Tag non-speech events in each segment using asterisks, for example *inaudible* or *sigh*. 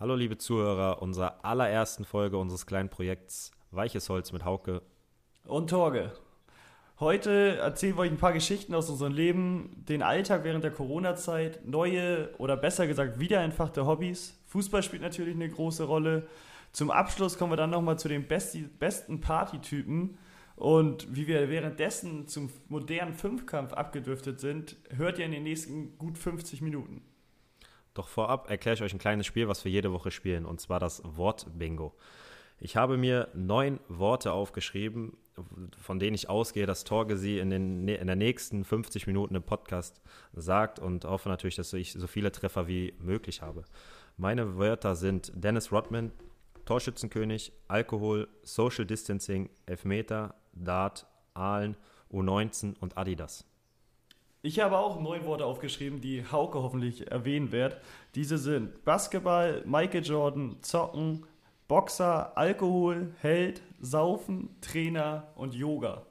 Hallo liebe Zuhörer unserer allerersten Folge unseres kleinen Projekts Weiches Holz mit Hauke. Und Torge. Heute erzählen wir euch ein paar Geschichten aus unserem Leben, den Alltag während der Corona-Zeit, neue oder besser gesagt wiederentfachte Hobbys. Fußball spielt natürlich eine große Rolle. Zum Abschluss kommen wir dann nochmal zu den besti besten Partytypen. Und wie wir währenddessen zum modernen Fünfkampf abgedriftet sind, hört ihr in den nächsten gut 50 Minuten. Doch vorab erkläre ich euch ein kleines Spiel, was wir jede Woche spielen, und zwar das Wort-Bingo. Ich habe mir neun Worte aufgeschrieben, von denen ich ausgehe, dass Torge sie in, den, in der nächsten 50 Minuten im Podcast sagt und hoffe natürlich, dass ich so viele Treffer wie möglich habe. Meine Wörter sind Dennis Rodman, Torschützenkönig, Alkohol, Social Distancing, Elfmeter, Dart, Aalen, U19 und Adidas. Ich habe auch neun Worte aufgeschrieben, die Hauke hoffentlich erwähnen wird. Diese sind Basketball, Michael Jordan, Zocken, Boxer, Alkohol, Held, Saufen, Trainer und Yoga.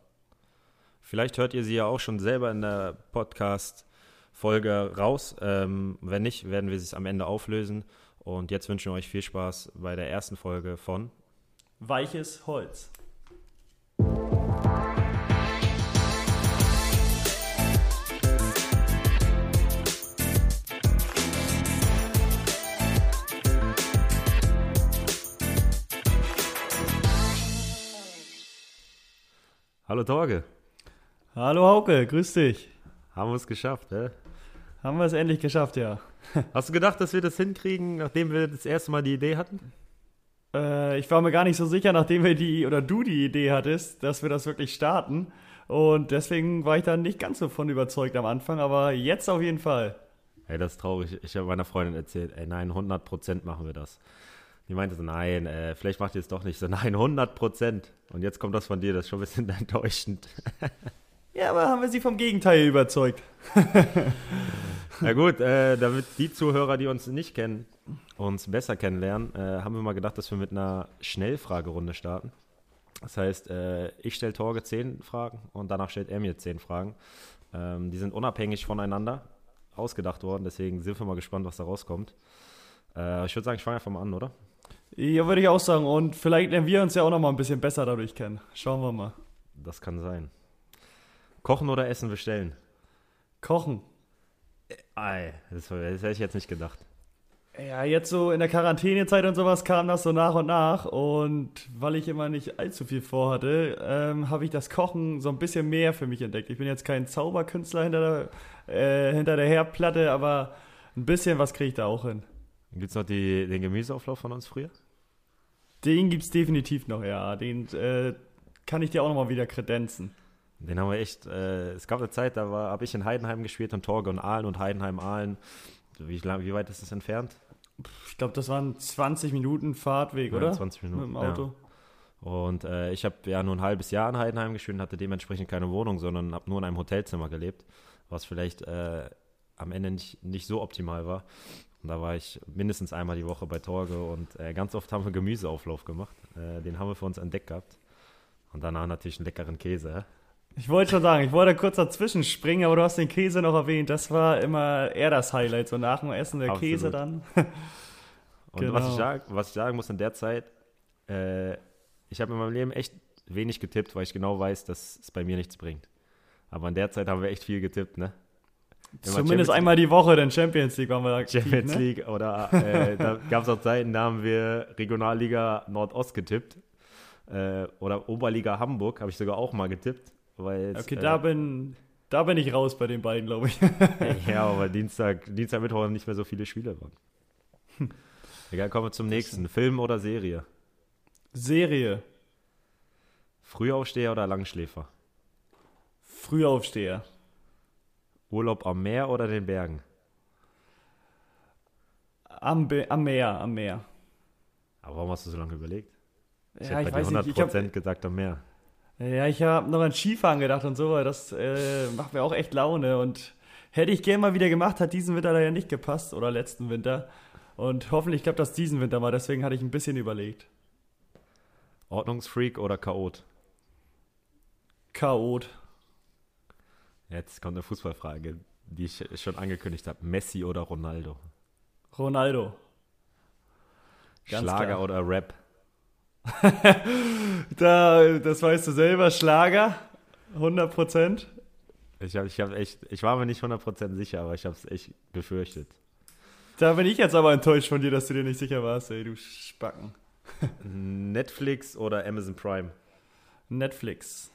Vielleicht hört ihr sie ja auch schon selber in der Podcast-Folge raus. Ähm, wenn nicht, werden wir sie am Ende auflösen. Und jetzt wünschen wir euch viel Spaß bei der ersten Folge von Weiches Holz. Hallo Torge. Hallo Hauke, grüß dich. Haben wir es geschafft, hä? Haben wir es endlich geschafft, ja. *laughs* Hast du gedacht, dass wir das hinkriegen, nachdem wir das erste Mal die Idee hatten? Äh, ich war mir gar nicht so sicher, nachdem wir die oder du die Idee hattest, dass wir das wirklich starten. Und deswegen war ich da nicht ganz so von überzeugt am Anfang, aber jetzt auf jeden Fall. Ey, das ist traurig. Ich habe meiner Freundin erzählt, ey, nein, 100 Prozent machen wir das. Die meinte so, nein, äh, vielleicht macht ihr es doch nicht so. *laughs* Nein, 100 Prozent. Und jetzt kommt das von dir, das ist schon ein bisschen *laughs* enttäuschend. *laughs* ja, aber haben wir sie vom Gegenteil überzeugt. Na gut, äh, damit die Zuhörer, die uns nicht kennen, uns besser kennenlernen, äh, haben wir mal gedacht, dass wir mit einer Schnellfragerunde starten. Das heißt, äh, ich stelle Torge zehn Fragen und danach stellt er mir zehn Fragen. Ähm, die sind unabhängig voneinander ausgedacht worden, deswegen sind wir mal gespannt, was da rauskommt. Äh, ich würde sagen, ich fange einfach mal an, oder? Ja, würde ich auch sagen. Und vielleicht lernen wir uns ja auch noch mal ein bisschen besser dadurch kennen. Schauen wir mal. Das kann sein. Kochen oder Essen bestellen? Kochen. Ei, das, das hätte ich jetzt nicht gedacht. Ja, jetzt so in der Quarantänezeit und sowas kam das so nach und nach. Und weil ich immer nicht allzu viel vorhatte, ähm, habe ich das Kochen so ein bisschen mehr für mich entdeckt. Ich bin jetzt kein Zauberkünstler hinter der, äh, hinter der Herdplatte, aber ein bisschen was kriege ich da auch hin. Gibt es noch die, den Gemüseauflauf von uns früher? Den gibt es definitiv noch, ja. Den äh, kann ich dir auch noch mal wieder kredenzen. Den haben wir echt. Äh, es gab eine Zeit, da habe ich in Heidenheim gespielt und Torge und Aalen und Heidenheim-Aalen. Wie, wie weit ist das entfernt? Ich glaube, das waren 20 Minuten Fahrtweg, ja, oder? 20 Minuten. Mit dem Auto. Ja. Und äh, ich habe ja nur ein halbes Jahr in Heidenheim gespielt und hatte dementsprechend keine Wohnung, sondern habe nur in einem Hotelzimmer gelebt, was vielleicht äh, am Ende nicht, nicht so optimal war. Und da war ich mindestens einmal die Woche bei Torge und äh, ganz oft haben wir Gemüseauflauf gemacht. Äh, den haben wir für uns entdeckt gehabt. Und danach natürlich einen leckeren Käse. Ich wollte schon sagen, ich wollte kurz dazwischen springen, aber du hast den Käse noch erwähnt. Das war immer eher das Highlight, so nach dem Essen der Absolut. Käse dann. *laughs* und genau. was, ich sagen, was ich sagen muss in der Zeit, äh, ich habe in meinem Leben echt wenig getippt, weil ich genau weiß, dass es bei mir nichts bringt. Aber in der Zeit haben wir echt viel getippt, ne? Zumindest einmal die Woche, denn Champions League waren wir aktiv, Champions ne? League oder äh, da *laughs* gab es auch Zeiten, da haben wir Regionalliga Nordost getippt äh, oder Oberliga Hamburg habe ich sogar auch mal getippt. Weil okay, äh, da, bin, da bin ich raus bei den beiden, glaube ich. *laughs* ja, aber Dienstag, Dienstag, Mittwoch nicht mehr so viele Spiele waren. Egal, kommen wir zum nächsten. Film oder Serie? Serie. Frühaufsteher oder Langschläfer? Frühaufsteher. Urlaub am Meer oder den Bergen? Am, Be am Meer, am Meer. Aber warum hast du so lange überlegt? Ich ja, hätte bei ich dir 100% nicht. gesagt am Meer. Ja, ich habe noch an Skifahren gedacht und so, weil das äh, macht mir auch echt Laune und hätte ich gerne mal wieder gemacht, hat diesen Winter da ja nicht gepasst oder letzten Winter. Und hoffentlich klappt das diesen Winter mal, deswegen hatte ich ein bisschen überlegt. Ordnungsfreak oder Chaot? Chaot. Jetzt kommt eine Fußballfrage, die ich schon angekündigt habe. Messi oder Ronaldo? Ronaldo. Ganz Schlager klar. oder Rap? *laughs* da, das weißt du selber, Schlager, 100 Prozent. Ich, hab, ich, hab echt, ich war mir nicht 100% sicher, aber ich habe es echt befürchtet. Da bin ich jetzt aber enttäuscht von dir, dass du dir nicht sicher warst, ey, du Spacken. Netflix oder Amazon Prime? Netflix.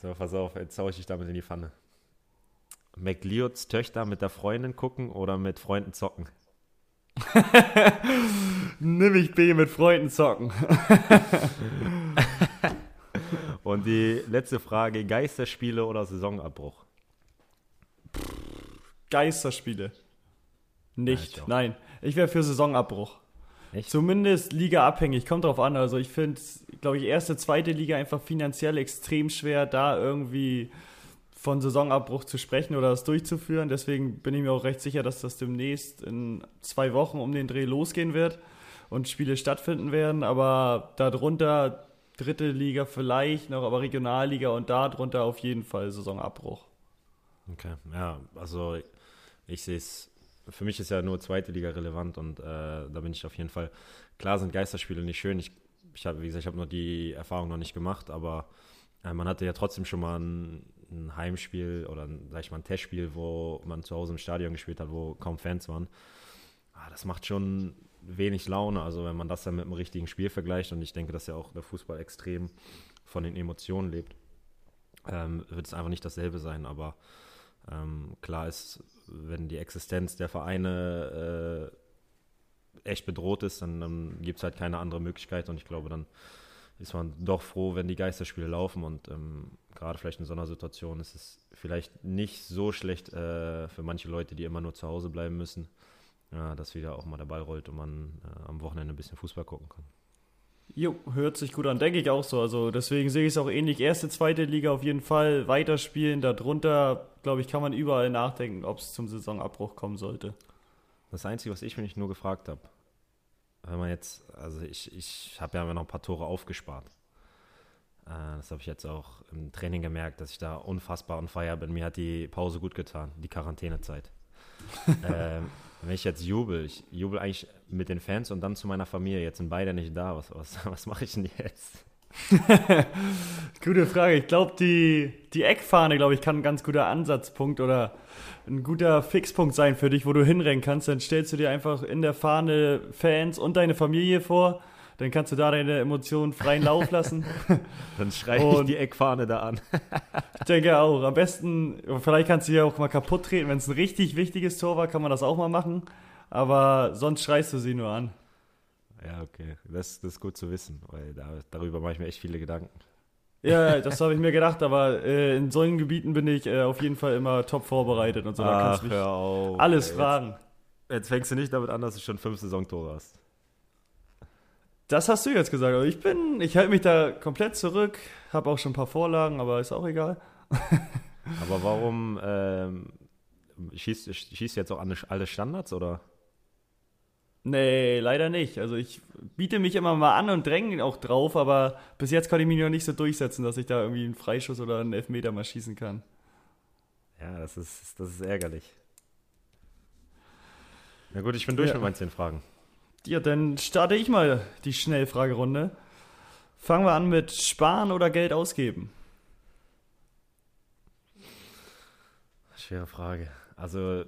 So, pass auf, jetzt hau ich dich damit in die Pfanne. McLeods Töchter mit der Freundin gucken oder mit Freunden zocken? *laughs* Nimm ich B mit Freunden zocken. *laughs* Und die letzte Frage: Geisterspiele oder Saisonabbruch? Geisterspiele. Nicht. Ja, Nein. Ich wäre für Saisonabbruch. Echt? Zumindest Liga abhängig, kommt drauf an. Also ich finde, glaube ich, erste, zweite Liga einfach finanziell extrem schwer, da irgendwie von Saisonabbruch zu sprechen oder das durchzuführen. Deswegen bin ich mir auch recht sicher, dass das demnächst in zwei Wochen um den Dreh losgehen wird und Spiele stattfinden werden. Aber darunter dritte Liga vielleicht noch, aber Regionalliga und darunter auf jeden Fall Saisonabbruch. Okay, ja, also ich sehe es, für mich ist ja nur zweite Liga relevant und äh, da bin ich auf jeden Fall, klar sind Geisterspiele nicht schön. Ich, ich habe, wie gesagt, ich habe noch die Erfahrung noch nicht gemacht, aber äh, man hatte ja trotzdem schon mal ein ein Heimspiel oder ein, sag ich mal, ein Testspiel, wo man zu Hause im Stadion gespielt hat, wo kaum Fans waren. Ah, das macht schon wenig Laune. Also wenn man das dann mit einem richtigen Spiel vergleicht und ich denke, dass ja auch der Fußball extrem von den Emotionen lebt, ähm, wird es einfach nicht dasselbe sein. Aber ähm, klar ist, wenn die Existenz der Vereine äh, echt bedroht ist, dann, dann gibt es halt keine andere Möglichkeit und ich glaube, dann ist man doch froh, wenn die Geisterspiele laufen und ähm, gerade vielleicht in so einer Situation ist es vielleicht nicht so schlecht äh, für manche Leute, die immer nur zu Hause bleiben müssen, ja, dass wieder auch mal der Ball rollt und man äh, am Wochenende ein bisschen Fußball gucken kann. Jo, hört sich gut an, denke ich auch so. Also deswegen sehe ich es auch ähnlich. Erste, zweite Liga auf jeden Fall weiterspielen. Darunter, glaube ich, kann man überall nachdenken, ob es zum Saisonabbruch kommen sollte. Das Einzige, was ich mich nur gefragt habe, wenn man jetzt, also ich, ich habe ja noch ein paar Tore aufgespart. Äh, das habe ich jetzt auch im Training gemerkt, dass ich da unfassbar on fire bin. Mir hat die Pause gut getan, die Quarantänezeit. *laughs* ähm, wenn ich jetzt jubel, ich jubel eigentlich mit den Fans und dann zu meiner Familie. Jetzt sind beide nicht da. Was, was, *laughs* was mache ich denn jetzt? *laughs* Gute Frage. Ich glaube, die, die Eckfahne, glaube ich, kann ein ganz guter Ansatzpunkt oder ein guter Fixpunkt sein für dich, wo du hinrennen kannst. Dann stellst du dir einfach in der Fahne Fans und deine Familie vor. Dann kannst du da deine Emotionen freien Lauf lassen. *laughs* Dann schreie ich die Eckfahne da an. ich denke auch. Am besten, vielleicht kannst du ja auch mal kaputt treten. Wenn es ein richtig wichtiges Tor war, kann man das auch mal machen. Aber sonst schreist du sie nur an. Ja, okay. Das, das ist gut zu wissen, weil da, darüber mache ich mir echt viele Gedanken. Ja, das habe ich mir gedacht, aber äh, in solchen Gebieten bin ich äh, auf jeden Fall immer top vorbereitet und so. Da kannst du mich auf, alles ey, fragen. Jetzt, jetzt, fängst du nicht damit an, dass du schon fünf Saisontore hast. Das hast du jetzt gesagt. Aber ich bin, ich halte mich da komplett zurück, habe auch schon ein paar Vorlagen, aber ist auch egal. aber warum ähm, schießt, schießt du jetzt auch alle Standards oder? Nee, leider nicht. Also ich biete mich immer mal an und dränge auch drauf, aber bis jetzt kann ich mich noch nicht so durchsetzen, dass ich da irgendwie einen Freischuss oder einen Elfmeter mal schießen kann. Ja, das ist, das ist ärgerlich. Na gut, ich bin durch ja. mit meinen zehn Fragen. Ja, dann starte ich mal die Schnellfragerunde. Fangen wir an mit Sparen oder Geld ausgeben? Schwere Frage. Also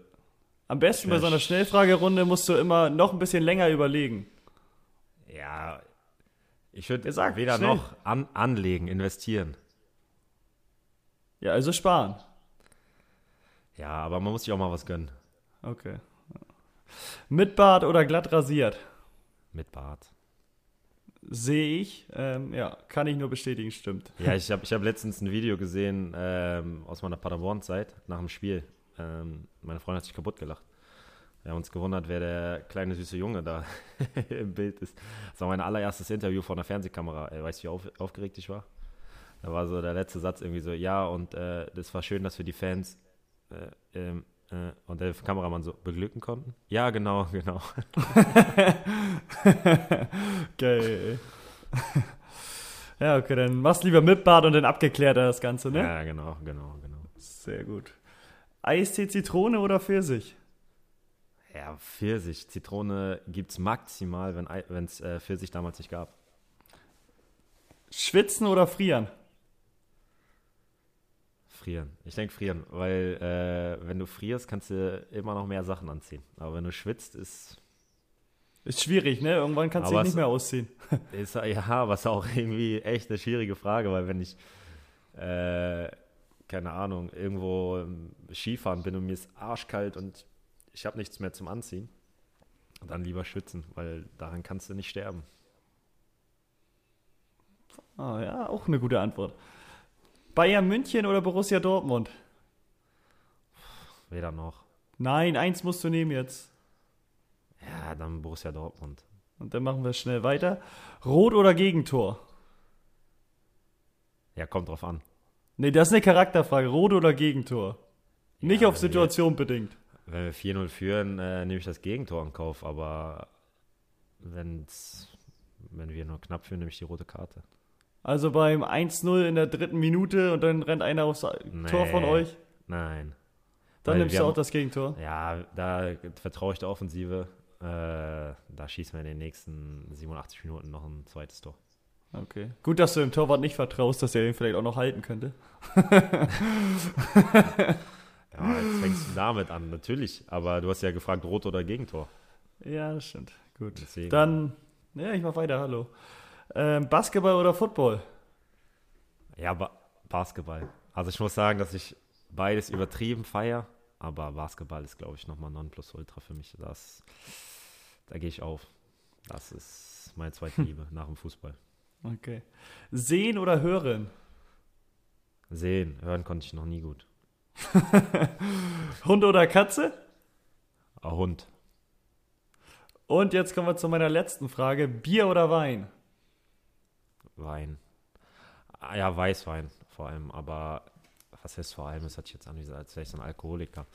am besten bei so einer Schnellfragerunde musst du immer noch ein bisschen länger überlegen. Ja, ich würde weder schnell. noch an, anlegen, investieren. Ja, also sparen. Ja, aber man muss sich auch mal was gönnen. Okay. Mit Bart oder glatt rasiert? Mit Bart. Sehe ich. Ähm, ja, kann ich nur bestätigen, stimmt. Ja, *laughs* ich habe ich hab letztens ein Video gesehen ähm, aus meiner Paderborn-Zeit nach dem Spiel. Ähm, meine Freundin hat sich kaputt gelacht. Wir haben uns gewundert, wer der kleine süße Junge da *laughs* im Bild ist. Das war mein allererstes Interview vor einer Fernsehkamera. Ey, weißt du, wie auf, aufgeregt ich war? Da war so der letzte Satz irgendwie so, ja, und äh, das war schön, dass wir die Fans äh, ähm, äh, und der Kameramann so beglücken konnten. Ja, genau, *laughs* genau. *laughs* Geil. ja, okay, dann machst lieber mit Bart und dann abgeklärter das Ganze, ne? Ja, genau, genau, genau. Sehr gut. Eistee Zitrone oder Pfirsich? Ja, Pfirsich. Zitrone gibt es maximal, wenn es äh, Pfirsich damals nicht gab. Schwitzen oder frieren? Frieren. Ich denke frieren, weil äh, wenn du frierst, kannst du immer noch mehr Sachen anziehen. Aber wenn du schwitzt, ist. Ist schwierig, ne? Irgendwann kannst du dich nicht mehr ausziehen. *laughs* Ist, ja, was auch irgendwie echt eine schwierige Frage, weil wenn ich, äh, keine Ahnung, irgendwo Skifahren bin und mir ist arschkalt und ich habe nichts mehr zum Anziehen, dann lieber schwitzen, weil daran kannst du nicht sterben. Ah ja, auch eine gute Antwort. Bayern München oder Borussia Dortmund? Weder noch. Nein, eins musst du nehmen jetzt. Ja, dann Borussia Dortmund. Und dann machen wir schnell weiter. Rot oder Gegentor? Ja, kommt drauf an. Nee, das ist eine Charakterfrage. Rot oder Gegentor? Nicht ja, auf Situation wir, bedingt. Wenn wir 4-0 führen, äh, nehme ich das Gegentor in Kauf. Aber wenn's, wenn wir nur knapp führen, nehme ich die rote Karte. Also beim 1-0 in der dritten Minute und dann rennt einer aufs nee, Tor von euch? Nein. Dann Weil nimmst du auch das Gegentor? Ja, da vertraue ich der Offensive. Äh, da schießen wir in den nächsten 87 Minuten noch ein zweites Tor. Okay. Gut, dass du dem Torwart nicht vertraust, dass er ihn vielleicht auch noch halten könnte. *laughs* ja, jetzt fängst du damit an, natürlich. Aber du hast ja gefragt, Rot oder Gegentor. Ja, das stimmt. Gut. Deswegen. Dann, ja, ich mach weiter, hallo. Ähm, Basketball oder Football? Ja, ba Basketball. Also ich muss sagen, dass ich beides übertrieben feiere, aber Basketball ist, glaube ich, nochmal Nonplusultra für mich. Das, da gehe ich auf. Das ist meine zweite *laughs* Liebe nach dem Fußball. Okay. Sehen oder hören? Sehen. Hören konnte ich noch nie gut. *laughs* Hund oder Katze? Ein Hund. Und jetzt kommen wir zu meiner letzten Frage. Bier oder Wein? Wein. Ah, ja, Weißwein vor allem, aber was heißt vor allem? Das hat sich jetzt an, als wäre ich so ein Alkoholiker.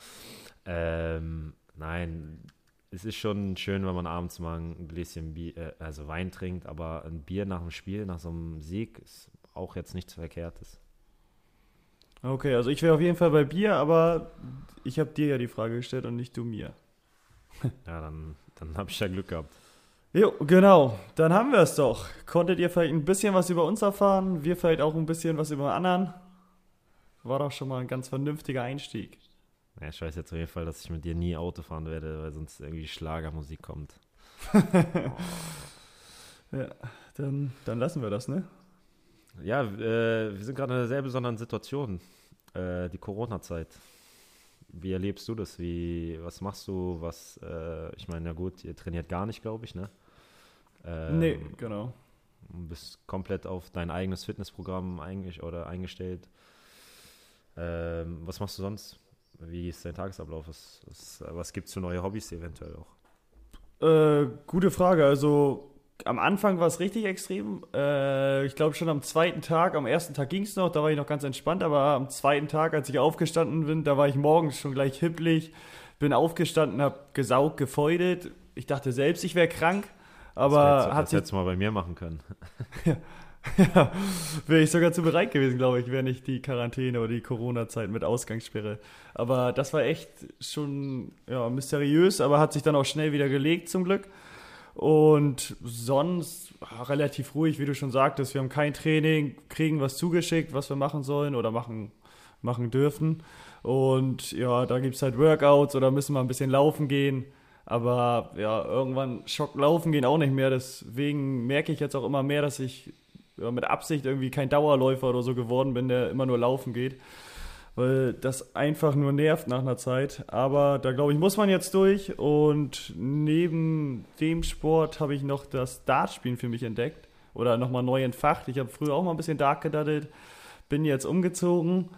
Ähm, nein, es ist schon schön, wenn man abends mal ein Gläschen Bier, äh, also Wein trinkt, aber ein Bier nach dem Spiel, nach so einem Sieg, ist auch jetzt nichts Verkehrtes. Okay, also ich wäre auf jeden Fall bei Bier, aber ich habe dir ja die Frage gestellt und nicht du mir. *laughs* ja, dann, dann habe ich ja Glück gehabt. Jo, genau. Dann haben wir es doch. Konntet ihr vielleicht ein bisschen was über uns erfahren? Wir vielleicht auch ein bisschen was über anderen? War doch schon mal ein ganz vernünftiger Einstieg. Ja, ich weiß jetzt auf jeden Fall, dass ich mit dir nie Auto fahren werde, weil sonst irgendwie Schlagermusik kommt. *laughs* ja, dann, dann lassen wir das, ne? Ja, äh, wir sind gerade in einer sehr besonderen Situation. Äh, die Corona-Zeit. Wie erlebst du das? Wie, was machst du? Was, äh, ich meine, ja gut, ihr trainiert gar nicht, glaube ich, ne? Ähm, nee, genau. Du bist komplett auf dein eigenes Fitnessprogramm eingestellt. Ähm, was machst du sonst? Wie ist dein Tagesablauf? Was, was, was gibt es für neue Hobbys eventuell auch? Äh, gute Frage. Also am Anfang war es richtig extrem. Äh, ich glaube schon am zweiten Tag, am ersten Tag ging es noch, da war ich noch ganz entspannt, aber am zweiten Tag, als ich aufgestanden bin, da war ich morgens schon gleich hipplig, bin aufgestanden, habe gesaugt, gefeudet. Ich dachte selbst, ich wäre krank, aber das hat sich... Das mal bei mir machen können. *laughs* *laughs* ja, wäre ich sogar zu bereit gewesen, glaube ich, wäre nicht die Quarantäne oder die Corona-Zeit mit Ausgangssperre. Aber das war echt schon ja, mysteriös, aber hat sich dann auch schnell wieder gelegt, zum Glück. Und sonst relativ ruhig, wie du schon sagtest. Wir haben kein Training, kriegen was zugeschickt, was wir machen sollen oder machen, machen dürfen. Und ja, da gibt es halt Workouts oder müssen wir ein bisschen laufen gehen. Aber ja, irgendwann Schock laufen gehen auch nicht mehr. Deswegen merke ich jetzt auch immer mehr, dass ich ja, mit Absicht irgendwie kein Dauerläufer oder so geworden bin, der immer nur laufen geht weil das einfach nur nervt nach einer Zeit. Aber da glaube ich, muss man jetzt durch. Und neben dem Sport habe ich noch das Dartspielen für mich entdeckt oder nochmal neu entfacht. Ich habe früher auch mal ein bisschen Dart gedaddelt, bin jetzt umgezogen.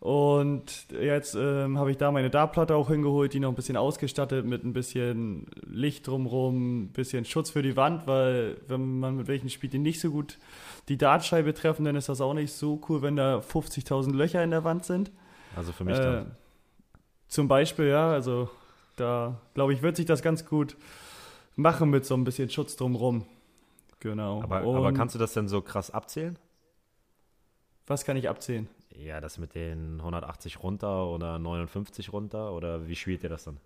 Und jetzt ähm, habe ich da meine Dartplatte auch hingeholt, die noch ein bisschen ausgestattet mit ein bisschen Licht drumherum, ein bisschen Schutz für die Wand, weil wenn man mit welchen spielt, die nicht so gut die Dartscheibe treffen, dann ist das auch nicht so cool, wenn da 50.000 Löcher in der Wand sind. Also für mich äh, dann. Zum Beispiel, ja, also da glaube ich, wird sich das ganz gut machen mit so ein bisschen Schutz drumherum. Genau. Aber, aber kannst du das denn so krass abzählen? Was kann ich abzählen? Ja, das mit den 180 runter oder 59 runter oder wie spielt ihr das dann?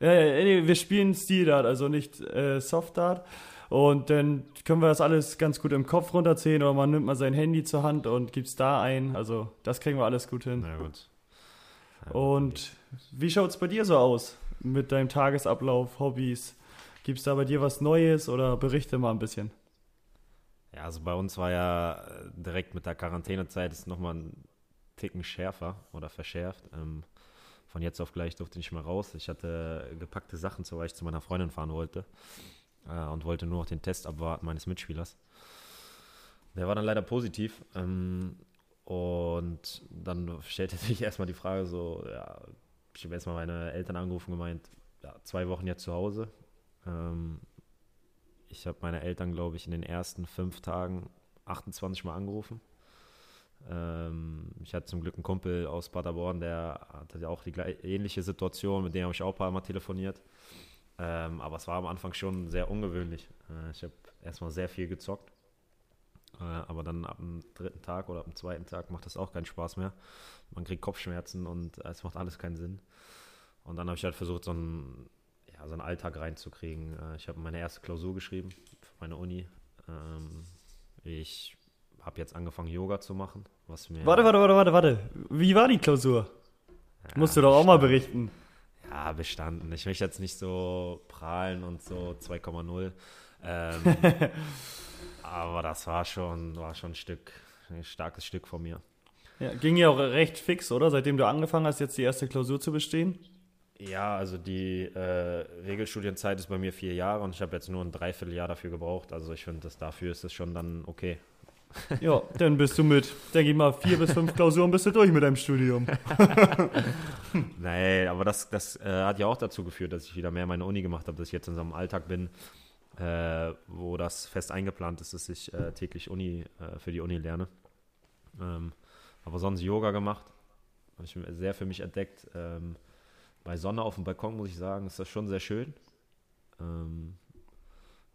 Ja, ja, wir spielen Steel Dart, also nicht äh, Soft Dart. Und dann können wir das alles ganz gut im Kopf runterzählen oder man nimmt mal sein Handy zur Hand und gibt es da ein. Also das kriegen wir alles gut hin. Na gut. Und wie schaut es bei dir so aus mit deinem Tagesablauf, Hobbys? Gibt es da bei dir was Neues oder berichte mal ein bisschen? Ja, also bei uns war ja äh, direkt mit der Quarantänezeit ist nochmal ein Ticken schärfer oder verschärft. Ähm, von jetzt auf gleich durfte ich nicht mehr raus. Ich hatte gepackte Sachen, so weil ich zu meiner Freundin fahren wollte äh, und wollte nur noch den Test abwarten meines Mitspielers. Der war dann leider positiv. Ähm, und dann stellte *laughs* sich erstmal die Frage so, ja, ich habe erstmal meine Eltern angerufen gemeint, ja, zwei Wochen jetzt zu Hause. Ähm, ich habe meine Eltern, glaube ich, in den ersten fünf Tagen 28 Mal angerufen. Ähm, ich hatte zum Glück einen Kumpel aus Paderborn, der hatte ja auch die ähnliche Situation, mit dem habe ich auch ein paar Mal telefoniert. Ähm, aber es war am Anfang schon sehr ungewöhnlich. Äh, ich habe erstmal sehr viel gezockt. Äh, aber dann ab dem dritten Tag oder ab dem zweiten Tag macht das auch keinen Spaß mehr. Man kriegt Kopfschmerzen und es macht alles keinen Sinn. Und dann habe ich halt versucht, so einen, ja, so einen Alltag reinzukriegen. Äh, ich habe meine erste Klausur geschrieben für meine Uni. Ähm, ich habe jetzt angefangen, Yoga zu machen. Was mir warte, warte, warte, warte, warte. Wie war die Klausur? Ja, Musst du doch auch mal berichten. Ja, bestanden. Ich möchte jetzt nicht so prahlen und so 2,0. Ähm, *laughs* aber das war schon, war schon ein Stück, ein starkes Stück von mir. Ja, ging ja auch recht fix, oder? Seitdem du angefangen hast, jetzt die erste Klausur zu bestehen? Ja, also die äh, Regelstudienzeit ist bei mir vier Jahre und ich habe jetzt nur ein Dreivierteljahr dafür gebraucht. Also ich finde, dafür ist es schon dann okay. Ja, dann bist du mit, denke ich mal, vier bis fünf Klausuren bist du durch mit deinem Studium. *laughs* Nein, aber das, das äh, hat ja auch dazu geführt, dass ich wieder mehr meine Uni gemacht habe, dass ich jetzt in so einem Alltag bin, äh, wo das fest eingeplant ist, dass ich äh, täglich Uni äh, für die Uni lerne. Ähm, aber sonst Yoga gemacht, habe ich sehr für mich entdeckt. Ähm, bei Sonne auf dem Balkon muss ich sagen, ist das schon sehr schön. Ähm,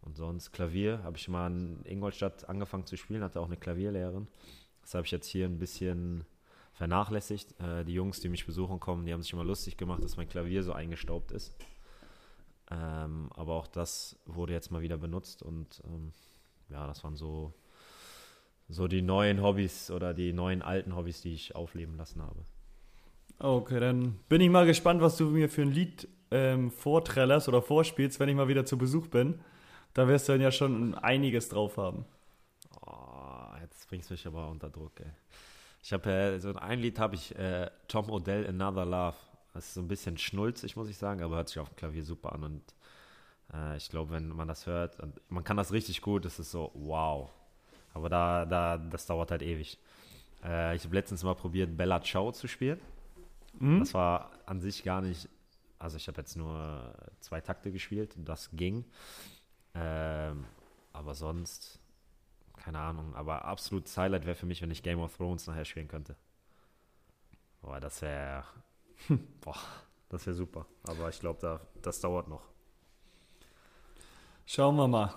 und sonst Klavier habe ich mal in Ingolstadt angefangen zu spielen, hatte auch eine Klavierlehrerin. Das habe ich jetzt hier ein bisschen vernachlässigt. Äh, die Jungs, die mich besuchen kommen, die haben sich immer lustig gemacht, dass mein Klavier so eingestaubt ist. Ähm, aber auch das wurde jetzt mal wieder benutzt und ähm, ja, das waren so, so die neuen Hobbys oder die neuen alten Hobbys, die ich aufleben lassen habe. Okay, dann bin ich mal gespannt, was du mir für ein Lied ähm, vorträllerst oder vorspielst, wenn ich mal wieder zu Besuch bin. Da wirst du dann ja schon einiges drauf haben. Oh, jetzt bringst du mich aber unter Druck, ey. Ich habe äh, so ein Lied habe ich äh, Tom Odell Another Love. Das ist so ein bisschen schnulzig, muss ich sagen, aber hört sich auf dem Klavier super an und äh, ich glaube, wenn man das hört, man kann das richtig gut, das ist so wow. Aber da, da, das dauert halt ewig. Äh, ich habe letztens mal probiert, Bella Ciao zu spielen. Mhm. Das war an sich gar nicht, also ich habe jetzt nur zwei Takte gespielt, das ging. Ähm, aber sonst, keine Ahnung. Aber absolutes Highlight wäre für mich, wenn ich Game of Thrones nachher spielen könnte. Boah, das wäre. *laughs* boah, das wäre super. Aber ich glaube, da, das dauert noch. Schauen wir mal.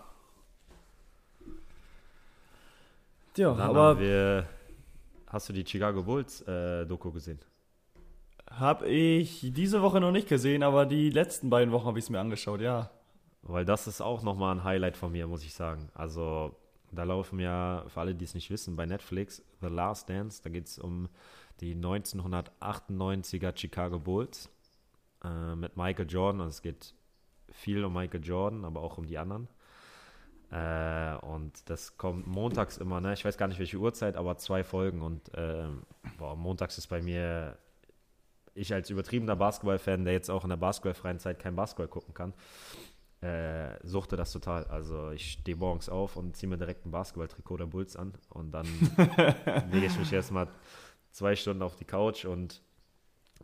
Ja, Dann aber. Wir, hast du die Chicago Bulls äh, Doku gesehen? Habe ich diese Woche noch nicht gesehen, aber die letzten beiden Wochen habe ich es mir angeschaut, ja. Weil das ist auch nochmal ein Highlight von mir, muss ich sagen. Also, da laufen ja, für alle, die es nicht wissen, bei Netflix The Last Dance. Da geht es um die 1998er Chicago Bulls äh, mit Michael Jordan. Also, es geht viel um Michael Jordan, aber auch um die anderen. Äh, und das kommt montags immer, ne? Ich weiß gar nicht welche Uhrzeit, aber zwei Folgen. Und äh, boah, montags ist bei mir, ich als übertriebener Basketball-Fan, der jetzt auch in der basketballfreien Zeit kein Basketball gucken kann, äh, suchte das total. Also ich stehe morgens auf und ziehe mir direkt ein Basketballtrikot der Bulls an und dann *laughs* lege ich mich erstmal zwei Stunden auf die Couch und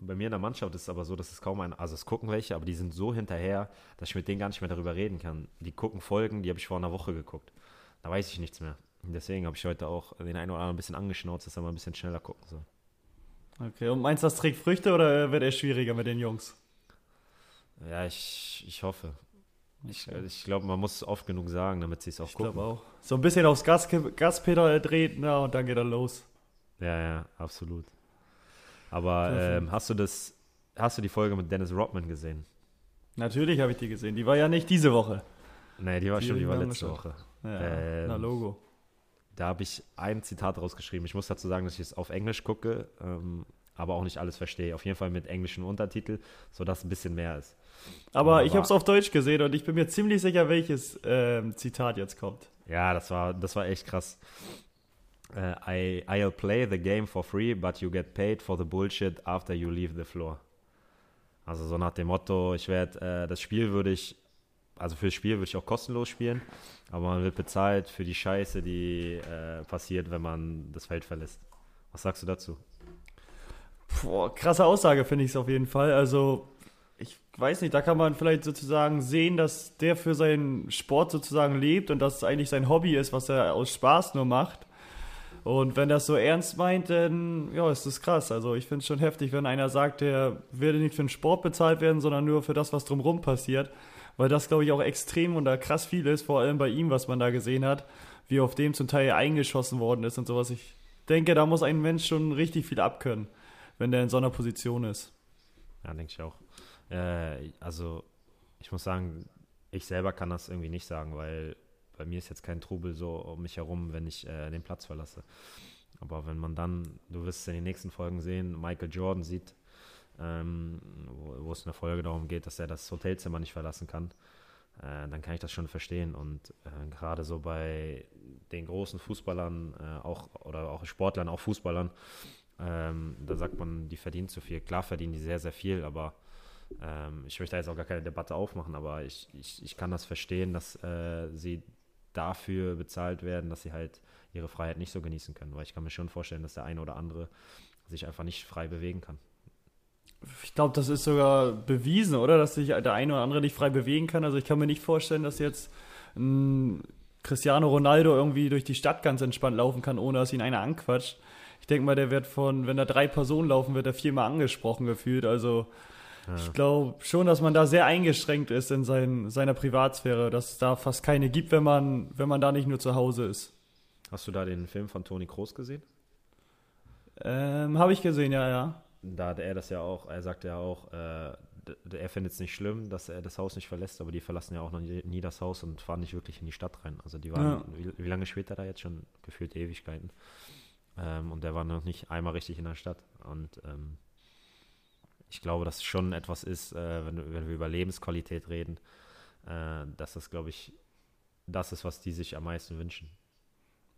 bei mir in der Mannschaft ist es aber so, dass es kaum ein, also es gucken welche, aber die sind so hinterher, dass ich mit denen gar nicht mehr darüber reden kann. Die gucken Folgen, die habe ich vor einer Woche geguckt. Da weiß ich nichts mehr. Deswegen habe ich heute auch den einen oder anderen ein bisschen angeschnauzt, dass er mal ein bisschen schneller gucken soll. Okay, und meinst du, das trägt Früchte oder wird er schwieriger mit den Jungs? Ja, ich, ich hoffe. Ich, ich glaube, man muss oft genug sagen, damit sie es auch ich gucken. auch. So ein bisschen aufs Gas, Gaspedal dreht, na, und dann geht er los. Ja, ja, absolut. Aber ähm, hast du das, hast du die Folge mit Dennis Rodman gesehen? Natürlich habe ich die gesehen. Die war ja nicht diese Woche. Nee, die war schon, die war letzte Woche. Ja, ähm, na Logo. Da habe ich ein Zitat rausgeschrieben. Ich muss dazu sagen, dass ich es auf Englisch gucke, ähm, aber auch nicht alles verstehe. Auf jeden Fall mit englischen Untertitel, sodass ein bisschen mehr ist. Aber, aber ich habe es auf Deutsch gesehen und ich bin mir ziemlich sicher, welches ähm, Zitat jetzt kommt. Ja, das war, das war echt krass. Uh, I, I'll play the game for free, but you get paid for the bullshit after you leave the floor. Also so nach dem Motto, ich werde, äh, das Spiel würde ich, also fürs Spiel würde ich auch kostenlos spielen, aber man wird bezahlt für die Scheiße, die äh, passiert, wenn man das Feld verlässt. Was sagst du dazu? Boah, krasse Aussage finde ich es auf jeden Fall. Also ich weiß nicht, da kann man vielleicht sozusagen sehen, dass der für seinen Sport sozusagen lebt und dass es eigentlich sein Hobby ist, was er aus Spaß nur macht. Und wenn das so ernst meint, dann ja, ist das krass. Also ich finde es schon heftig, wenn einer sagt, der würde nicht für den Sport bezahlt werden, sondern nur für das, was drumherum passiert. Weil das, glaube ich, auch extrem und da krass viel ist, vor allem bei ihm, was man da gesehen hat, wie auf dem zum Teil eingeschossen worden ist und sowas. Ich denke, da muss ein Mensch schon richtig viel abkönnen, wenn der in so einer Position ist. Ja, denke ich auch. Äh, also, ich muss sagen, ich selber kann das irgendwie nicht sagen, weil bei mir ist jetzt kein Trubel so um mich herum, wenn ich äh, den Platz verlasse. Aber wenn man dann, du wirst es in den nächsten Folgen sehen, Michael Jordan sieht, ähm, wo, wo, es eine Folge darum geht, dass er das Hotelzimmer nicht verlassen kann, äh, dann kann ich das schon verstehen. Und äh, gerade so bei den großen Fußballern, äh, auch oder auch Sportlern, auch Fußballern, ähm, da sagt man, die verdienen zu viel. Klar verdienen die sehr, sehr viel, aber ähm, ich möchte da jetzt auch gar keine Debatte aufmachen, aber ich, ich, ich kann das verstehen, dass äh, sie dafür bezahlt werden, dass sie halt ihre Freiheit nicht so genießen können. Weil ich kann mir schon vorstellen, dass der eine oder andere sich einfach nicht frei bewegen kann. Ich glaube, das ist sogar bewiesen, oder? Dass sich der eine oder andere nicht frei bewegen kann. Also ich kann mir nicht vorstellen, dass jetzt ein Cristiano Ronaldo irgendwie durch die Stadt ganz entspannt laufen kann, ohne dass ihn einer anquatscht. Ich denke mal, der wird von, wenn da drei Personen laufen, wird er viermal angesprochen gefühlt. Also ja. Ich glaube schon, dass man da sehr eingeschränkt ist in sein, seiner Privatsphäre, dass es da fast keine gibt, wenn man, wenn man da nicht nur zu Hause ist. Hast du da den Film von Toni Kroos gesehen? Ähm, Habe ich gesehen, ja, ja. Da hat er das ja auch, er sagt ja auch, äh, er findet es nicht schlimm, dass er das Haus nicht verlässt, aber die verlassen ja auch noch nie, nie das Haus und fahren nicht wirklich in die Stadt rein. Also die waren, ja. wie, wie, lange spielt er da jetzt schon? Gefühlt Ewigkeiten. Ähm, und der war noch nicht einmal richtig in der Stadt. Und ähm, ich glaube, dass es schon etwas ist, äh, wenn, wenn, wir über Lebensqualität reden, äh, dass das, glaube ich, das ist, was die sich am meisten wünschen.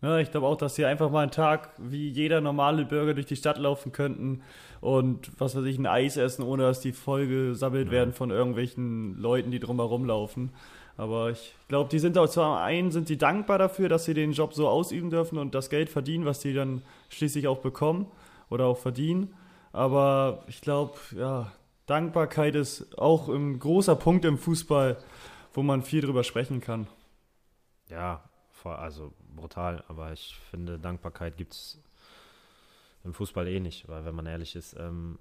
Ja, ich glaube auch, dass sie einfach mal einen Tag wie jeder normale Bürger durch die Stadt laufen könnten und was weiß ich, ein Eis essen, ohne dass die voll gesammelt ja. werden von irgendwelchen Leuten, die drumherum laufen. Aber ich glaube, die sind auch zwar einen sind sie dankbar dafür, dass sie den Job so ausüben dürfen und das Geld verdienen, was sie dann schließlich auch bekommen oder auch verdienen. Aber ich glaube, ja, Dankbarkeit ist auch ein großer Punkt im Fußball, wo man viel drüber sprechen kann. Ja, also brutal, aber ich finde, Dankbarkeit gibt es im Fußball eh nicht, weil wenn man ehrlich ist, ähm,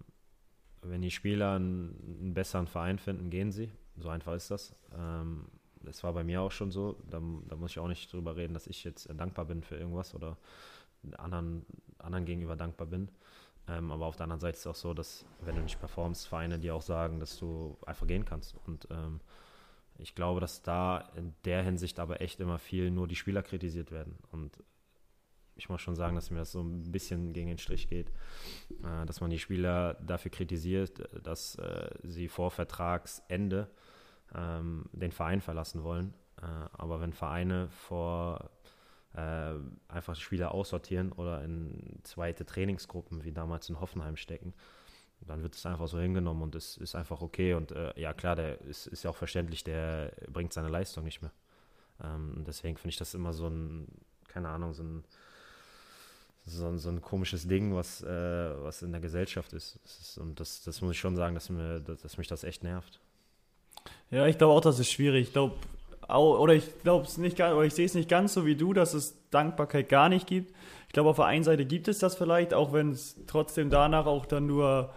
wenn die Spieler einen, einen, besseren Verein finden, gehen sie. So einfach ist das. Ähm, das war bei mir auch schon so. Da, da, muss ich auch nicht drüber reden, dass ich jetzt dankbar bin für irgendwas oder anderen, anderen gegenüber dankbar bin. Ähm, aber auf der anderen Seite ist es auch so, dass, wenn du nicht performst, Vereine dir auch sagen, dass du einfach gehen kannst. Und ähm, ich glaube, dass da in der Hinsicht aber echt immer viel nur die Spieler kritisiert werden. Und ich muss schon sagen, dass mir das so ein bisschen gegen den Strich geht, äh, dass man die Spieler dafür kritisiert, dass äh, sie vor Vertragsende ähm, den Verein verlassen wollen. Äh, aber wenn Vereine vor äh, einfach Spieler aussortieren oder in zweite Trainingsgruppen wie damals in Hoffenheim stecken. Dann wird es einfach so hingenommen und es ist einfach okay. Und äh, ja, klar, der ist, ist ja auch verständlich, der bringt seine Leistung nicht mehr. Ähm, deswegen finde ich das immer so ein, keine Ahnung, so ein, so ein, so ein komisches Ding, was, äh, was in der Gesellschaft ist. Ist und das, das muss ich schon sagen, dass, mir, dass, dass mich das echt nervt. Ja, ich glaube auch, das ist schwierig. Ich glaube, oder ich glaube es nicht oder ich sehe es nicht ganz so wie du, dass es Dankbarkeit gar nicht gibt. Ich glaube, auf der einen Seite gibt es das vielleicht, auch wenn es trotzdem danach auch dann nur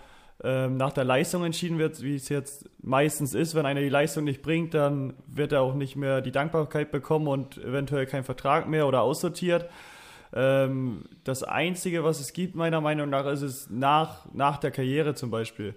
ähm, nach der Leistung entschieden wird, wie es jetzt meistens ist. Wenn einer die Leistung nicht bringt, dann wird er auch nicht mehr die Dankbarkeit bekommen und eventuell keinen Vertrag mehr oder aussortiert. Ähm, das Einzige, was es gibt, meiner Meinung nach, ist es nach, nach der Karriere zum Beispiel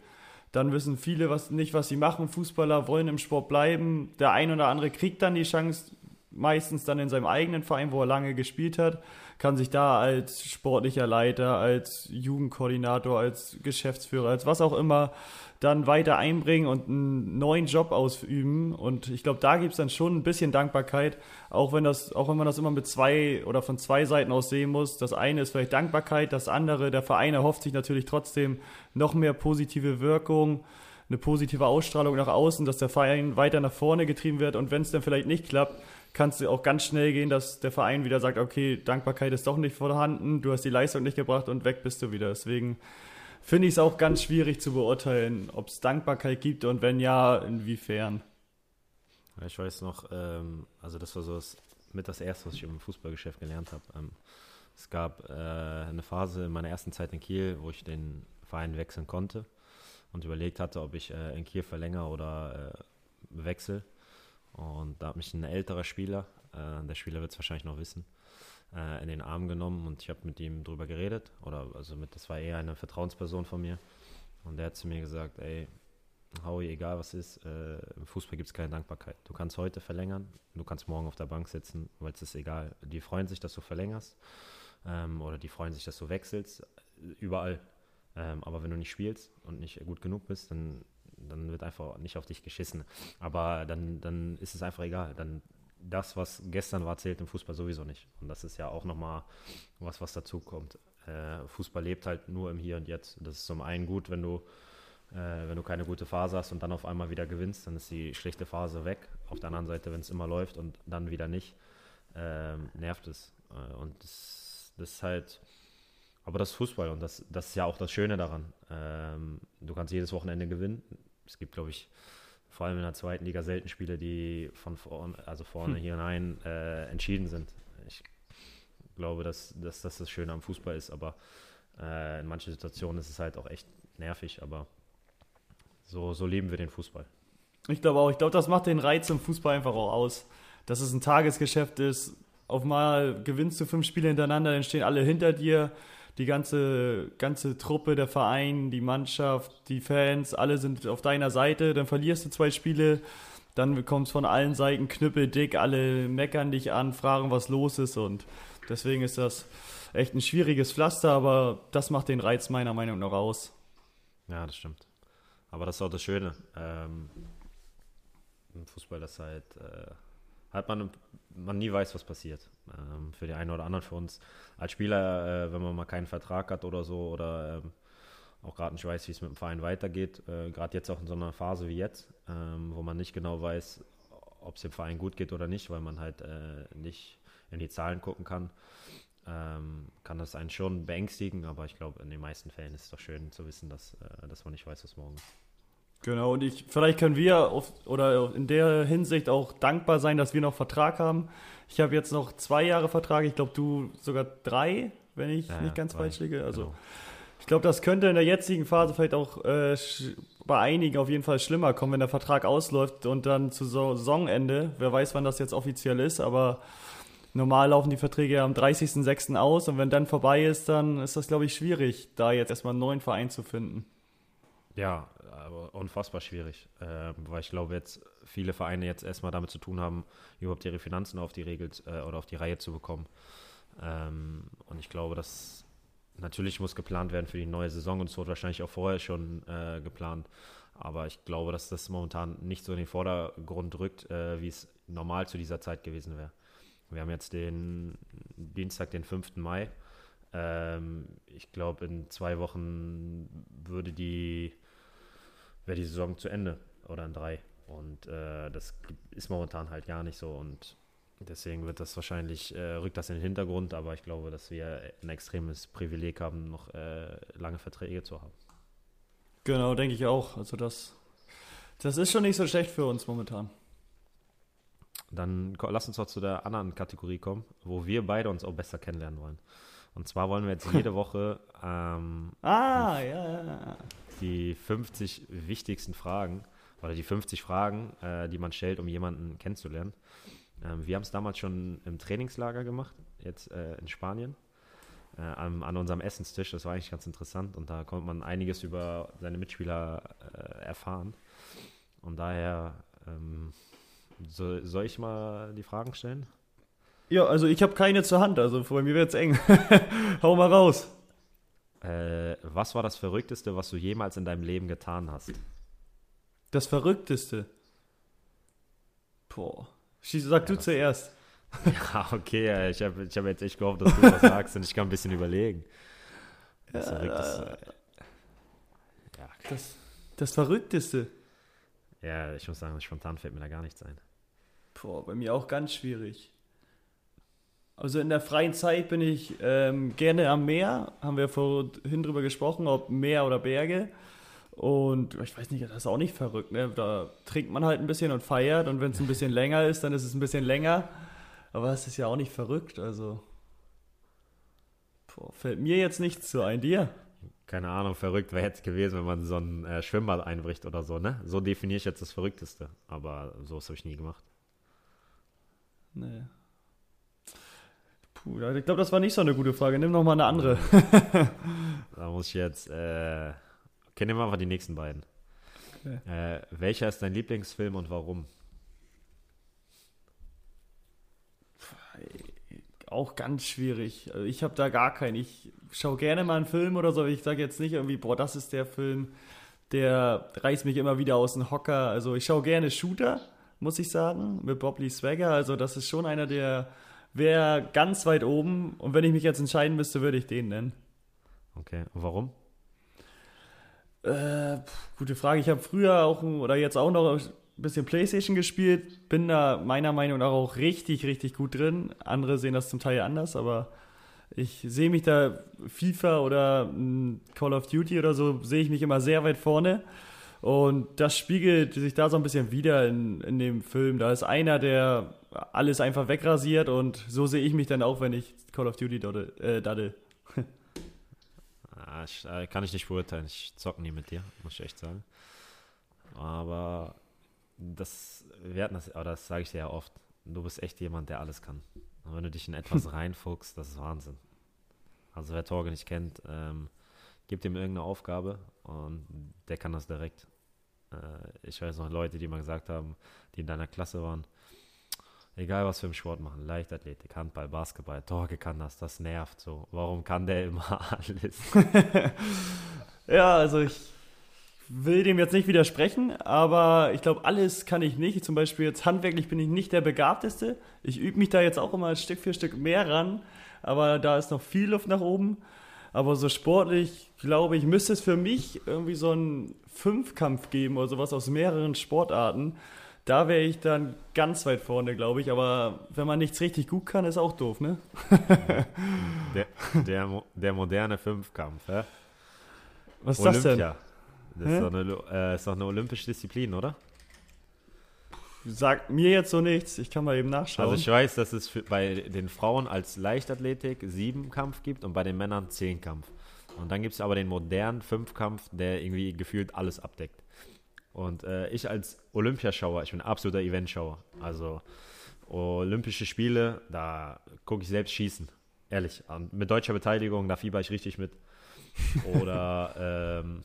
Dann wissen viele was, nicht, was sie machen. Fußballer wollen im Sport bleiben. Der ein oder andere kriegt dann die Chance, meistens dann in seinem eigenen Verein, wo er lange gespielt hat, kann sich da als sportlicher Leiter, als Jugendkoordinator, als Geschäftsführer, als was auch immer dann weiter einbringen und einen neuen Job ausüben. Und ich glaube, da gibt es dann schon ein bisschen Dankbarkeit, auch wenn das, auch wenn man das immer mit zwei oder von zwei Seiten aus sehen muss. Das eine ist vielleicht Dankbarkeit, das andere, der Verein erhofft sich natürlich trotzdem noch mehr positive Wirkung eine positive Ausstrahlung nach außen, dass der Verein weiter nach vorne getrieben wird und wenn es dann vielleicht nicht klappt, kann es auch ganz schnell gehen, dass der Verein wieder sagt, okay, Dankbarkeit ist doch nicht vorhanden, du hast die Leistung nicht gebracht und weg bist du wieder. Deswegen finde ich es auch ganz schwierig zu beurteilen, ob es Dankbarkeit gibt und wenn ja, inwiefern. Ich weiß noch, ähm, also das war so das, mit das Erste, was ich im Fußballgeschäft gelernt habe. Ähm, es gab äh, eine Phase in meiner ersten Zeit in Kiel, wo ich den Verein wechseln konnte und überlegt hatte, ob ich äh, in Kiel verlängere oder äh, wechsle. Und da hat mich ein älterer Spieler, äh, der Spieler wird es wahrscheinlich noch wissen, äh, in den Arm genommen und ich habe mit ihm drüber geredet. Oder also mit, das war eher eine Vertrauensperson von mir. Und der hat zu mir gesagt, ey, Howie, egal was ist, äh, im Fußball gibt es keine Dankbarkeit. Du kannst heute verlängern, du kannst morgen auf der Bank sitzen, weil es ist egal. Die freuen sich, dass du verlängerst ähm, oder die freuen sich, dass du wechselst. Überall. Ähm, aber wenn du nicht spielst und nicht gut genug bist, dann dann wird einfach nicht auf dich geschissen. Aber dann, dann ist es einfach egal. Dann das, was gestern war, zählt im Fußball sowieso nicht. Und das ist ja auch nochmal was, was dazu kommt. Äh, Fußball lebt halt nur im Hier und Jetzt. Das ist zum einen gut, wenn du, äh, wenn du keine gute Phase hast und dann auf einmal wieder gewinnst, dann ist die schlechte Phase weg. Auf der anderen Seite, wenn es immer läuft und dann wieder nicht, äh, nervt es. Äh, und das, das ist halt, aber das ist Fußball und das, das ist ja auch das Schöne daran. Ähm, du kannst jedes Wochenende gewinnen es gibt, glaube ich, vor allem in der zweiten Liga selten Spiele, die von vorne, also vorne hm. hier hinein äh, entschieden sind. Ich glaube, dass, dass, dass das Schöne am Fußball ist, aber äh, in manchen Situationen ist es halt auch echt nervig, aber so, so lieben wir den Fußball. Ich glaube auch, ich glaube, das macht den Reiz im Fußball einfach auch aus. Dass es ein Tagesgeschäft ist, auf mal gewinnst du fünf Spiele hintereinander, dann stehen alle hinter dir die ganze, ganze Truppe, der Verein, die Mannschaft, die Fans, alle sind auf deiner Seite, dann verlierst du zwei Spiele, dann bekommst von allen Seiten knüppeldick, alle meckern dich an, fragen, was los ist und deswegen ist das echt ein schwieriges Pflaster, aber das macht den Reiz meiner Meinung nach aus. Ja, das stimmt. Aber das ist auch das Schöne. Ähm, Im Fußball, das halt, äh, hat man, man nie weiß, was passiert. Ähm, für die einen oder anderen für uns als Spieler, äh, wenn man mal keinen Vertrag hat oder so oder ähm, auch gerade nicht weiß, wie es mit dem Verein weitergeht, äh, gerade jetzt auch in so einer Phase wie jetzt, ähm, wo man nicht genau weiß, ob es dem Verein gut geht oder nicht, weil man halt äh, nicht in die Zahlen gucken kann, ähm, kann das einen schon beängstigen, aber ich glaube, in den meisten Fällen ist es doch schön zu wissen, dass, äh, dass man nicht weiß, was morgen ist. Genau, und ich, vielleicht können wir auf, oder in der Hinsicht auch dankbar sein, dass wir noch Vertrag haben. Ich habe jetzt noch zwei Jahre Vertrag, ich glaube, du sogar drei, wenn ich ja, nicht ganz drei. falsch liege. Also, genau. ich glaube, das könnte in der jetzigen Phase vielleicht auch äh, bei einigen auf jeden Fall schlimmer kommen, wenn der Vertrag ausläuft und dann zu Saisonende, wer weiß, wann das jetzt offiziell ist, aber normal laufen die Verträge ja am 30.06. aus und wenn dann vorbei ist, dann ist das, glaube ich, schwierig, da jetzt erstmal einen neuen Verein zu finden. Ja, unfassbar schwierig, äh, weil ich glaube, jetzt viele Vereine jetzt erstmal damit zu tun haben, überhaupt ihre Finanzen auf die Regel äh, oder auf die Reihe zu bekommen. Ähm, und ich glaube, dass natürlich muss geplant werden für die neue Saison und es wurde wahrscheinlich auch vorher schon äh, geplant. Aber ich glaube, dass das momentan nicht so in den Vordergrund rückt, äh, wie es normal zu dieser Zeit gewesen wäre. Wir haben jetzt den Dienstag, den 5. Mai. Ähm, ich glaube, in zwei Wochen würde die wäre die Saison zu Ende oder in drei. Und äh, das ist momentan halt gar nicht so. Und deswegen wird das wahrscheinlich, äh, rückt das in den Hintergrund, aber ich glaube, dass wir ein extremes Privileg haben, noch äh, lange Verträge zu haben. Genau, denke ich auch. Also das, das ist schon nicht so schlecht für uns momentan. Dann lass uns doch zu der anderen Kategorie kommen, wo wir beide uns auch besser kennenlernen wollen. Und zwar wollen wir jetzt jede *laughs* Woche ähm, ah, ja, ja die 50 wichtigsten Fragen oder die 50 Fragen, äh, die man stellt, um jemanden kennenzulernen. Ähm, wir haben es damals schon im Trainingslager gemacht, jetzt äh, in Spanien. äh, an, an, unserem Essenstisch. Das war eigentlich ganz interessant und da konnte man einiges über seine Mitspieler äh, erfahren. Und daher ähm, so, soll ich mal die Fragen stellen? Ja, also ich habe keine zur Hand, also bei mir wird es eng. *laughs* Hau mal raus. Äh, was war das Verrückteste, was du jemals in deinem Leben getan hast? Das Verrückteste? Boah. Sag ja, du zuerst. *laughs* Ja, okay, ich habe ich hab jetzt echt gehofft, dass du was sagst und ich kann ein bisschen überlegen. Das Verrückteste. Ja, das, das Verrückteste. Ja, ich muss sagen, spontan fällt mir da gar nichts ein. Boah, bei mir auch ganz schwierig. Also in der freien Zeit bin ich ähm, gerne am Meer. Haben wir vorhin drüber gesprochen, ob Meer oder Berge. Und ich weiß nicht, das ist auch nicht verrückt. Ne? Da trinkt man halt ein bisschen und feiert. Und wenn es ein bisschen länger ist, dann ist es ein bisschen länger. Aber es ist ja auch nicht verrückt. Also boah, fällt mir jetzt nichts zu ein. Dir? Keine Ahnung, verrückt wäre jetzt gewesen, wenn man so ein äh, Schwimmbad einbricht oder so. Ne? So definiere ich jetzt das Verrückteste. Aber so habe ich nie gemacht. Nee. Puh, ich glaube, das war nicht so eine gute Frage. Nimm noch mal eine andere. *laughs* da muss ich jetzt. Äh, okay, nehmen wir einfach die nächsten beiden. Okay. Äh, welcher ist dein Lieblingsfilm und warum? Auch ganz schwierig. Also ich habe da gar keinen. Ich schaue gerne mal einen Film oder so. Ich sage jetzt nicht irgendwie, boah, das ist der Film, der reißt mich immer wieder aus dem Hocker. Also ich schaue gerne Shooter, muss ich sagen, mit Bob Lee Swagger. Also das ist schon einer der wäre ganz weit oben. Und wenn ich mich jetzt entscheiden müsste, würde ich den nennen. Okay, und warum? Äh, gute Frage. Ich habe früher auch oder jetzt auch noch ein bisschen Playstation gespielt. Bin da meiner Meinung nach auch richtig, richtig gut drin. Andere sehen das zum Teil anders, aber ich sehe mich da FIFA oder Call of Duty oder so, sehe ich mich immer sehr weit vorne. Und das spiegelt sich da so ein bisschen wieder in, in dem Film. Da ist einer, der alles einfach wegrasiert und so sehe ich mich dann auch, wenn ich Call of Duty daddel. Äh, daddel. *laughs* ah, ich, äh, kann ich nicht beurteilen. Ich zocke nie mit dir, muss ich echt sagen. Aber das, wir hatten das, aber das sage ich dir ja oft. Du bist echt jemand, der alles kann. Und wenn du dich in etwas *laughs* reinfuchst, das ist Wahnsinn. Also wer Torge nicht kennt, ähm, gibt ihm irgendeine Aufgabe und der kann das direkt. Äh, ich weiß noch Leute, die mal gesagt haben, die in deiner Klasse waren, egal was für einen Sport machen, Leichtathletik, Handball, Basketball, Torge kann das, das nervt so. Warum kann der immer *laughs* alles? *laughs* ja, also ich will dem jetzt nicht widersprechen, aber ich glaube, alles kann ich nicht. Zum Beispiel jetzt handwerklich bin ich nicht der Begabteste. Ich übe mich da jetzt auch immer Stück für Stück mehr ran, aber da ist noch viel Luft nach oben. Aber so sportlich, glaube ich, müsste es für mich irgendwie so einen Fünfkampf geben oder sowas aus mehreren Sportarten. Da wäre ich dann ganz weit vorne, glaube ich. Aber wenn man nichts richtig gut kann, ist auch doof, ne? *laughs* der, der, der moderne Fünfkampf, hä? Was ist Olympia. das denn? Das ist doch, eine, äh, ist doch eine olympische Disziplin, oder? Sagt mir jetzt so nichts, ich kann mal eben nachschauen. Also ich weiß, dass es für, bei den Frauen als Leichtathletik sieben Kampf gibt und bei den Männern zehn Kampf. Und dann gibt es aber den modernen Fünfkampf, der irgendwie gefühlt alles abdeckt. Und äh, ich als Olympiaschauer, ich bin absoluter Eventschauer. Also Olympische Spiele, da gucke ich selbst schießen. Ehrlich. Und mit deutscher Beteiligung, da fieber ich richtig mit. Oder *laughs* ähm,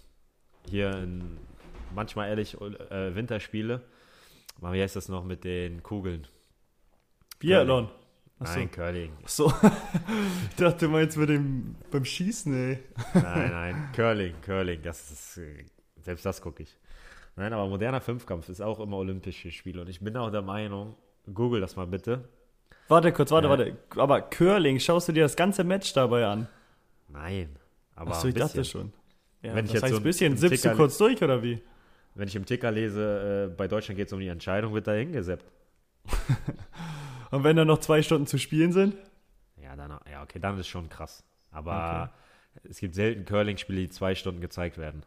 hier in, manchmal ehrlich äh, Winterspiele wie heißt das noch mit den Kugeln? Biathlon. Achso. Nein, Curling. So. *laughs* ich dachte, du meinst mit dem beim Schießen, ey. nein, nein, *laughs* Curling, Curling, das ist, selbst das gucke ich. Nein, aber moderner Fünfkampf ist auch immer olympisches Spiel und ich bin auch der Meinung, google das mal bitte. Warte kurz, warte, äh, warte. Aber Curling, schaust du dir das ganze Match dabei an? Nein, aber Achso, ich dachte schon. Ja, Wenn das ich jetzt heißt, so ein bisschen sippst du kurz durch, oder wie? Wenn ich im Ticker lese, äh, bei Deutschland geht es um die Entscheidung, wird da hingeseppt. *laughs* Und wenn da noch zwei Stunden zu spielen sind? Ja, dann, ja okay, dann ist schon krass. Aber okay. es gibt selten Curling-Spiele, die zwei Stunden gezeigt werden.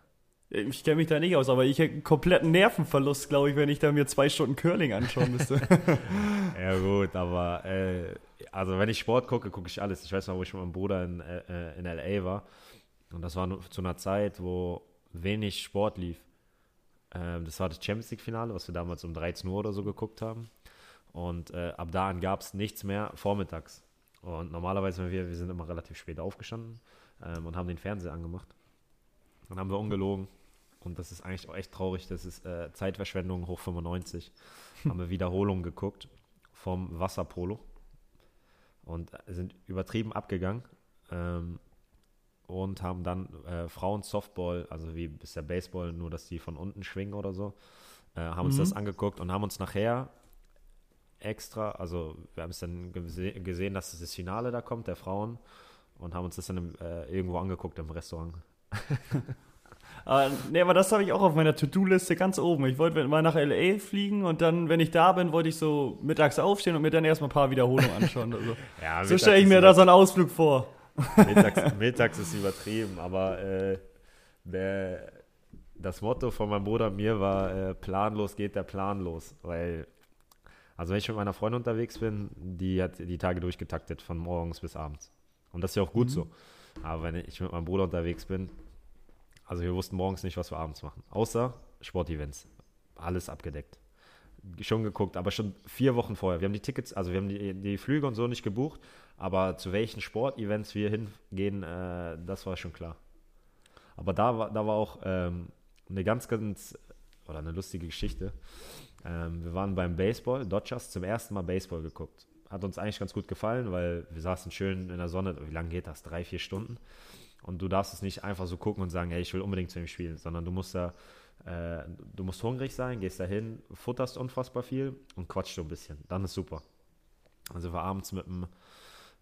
Ich kenne mich da nicht aus, aber ich hätte einen kompletten Nervenverlust, glaube ich, wenn ich da mir zwei Stunden Curling anschauen müsste. *laughs* ja, gut, aber äh, also wenn ich Sport gucke, gucke ich alles. Ich weiß noch, wo ich mit meinem Bruder in, äh, in LA war. Und das war zu einer Zeit, wo wenig Sport lief. Ähm, das war das Champions League-Finale, was wir damals um 13 Uhr oder so geguckt haben. Und äh, ab da an gab es nichts mehr vormittags. Und normalerweise, wenn wir, wir sind immer relativ spät aufgestanden ähm, und haben den Fernseher angemacht. Dann haben wir ungelogen. Und das ist eigentlich auch echt traurig. Das ist äh, Zeitverschwendung hoch 95. *laughs* haben wir Wiederholungen geguckt vom Wasserpolo und sind übertrieben abgegangen. Ähm, und haben dann äh, Frauen Softball, also wie bisher Baseball, nur dass die von unten schwingen oder so, äh, haben mhm. uns das angeguckt und haben uns nachher extra, also wir haben es dann gese gesehen, dass das Finale da kommt, der Frauen, und haben uns das dann im, äh, irgendwo angeguckt im Restaurant. aber, *laughs* nee, aber das habe ich auch auf meiner To-Do-Liste ganz oben. Ich wollte mal nach LA fliegen und dann, wenn ich da bin, wollte ich so mittags aufstehen und mir dann erstmal ein paar Wiederholungen anschauen. Also. *laughs* ja, so stelle ich mir da so einen Ausflug vor. Mittags, *laughs* mittags ist übertrieben, aber äh, der, das Motto von meinem Bruder und mir war, äh, planlos geht der Plan los, weil, also wenn ich mit meiner Freundin unterwegs bin, die hat die Tage durchgetaktet von morgens bis abends. Und das ist ja auch gut mhm. so. Aber wenn ich mit meinem Bruder unterwegs bin, also wir wussten morgens nicht, was wir abends machen. Außer Sportevents. Alles abgedeckt. Schon geguckt, aber schon vier Wochen vorher. Wir haben die Tickets, also wir haben die, die Flüge und so nicht gebucht, aber zu welchen Sportevents wir hingehen, äh, das war schon klar. Aber da war, da war auch ähm, eine ganz, ganz, oder eine lustige Geschichte. Ähm, wir waren beim Baseball, Dodgers, zum ersten Mal Baseball geguckt. Hat uns eigentlich ganz gut gefallen, weil wir saßen schön in der Sonne. Wie lange geht das? Drei, vier Stunden. Und du darfst es nicht einfach so gucken und sagen, hey, ich will unbedingt zu ihm spielen, sondern du musst da, äh, du musst hungrig sein, gehst da hin, futterst unfassbar viel und quatscht so ein bisschen. Dann ist super. Also wir abends mit dem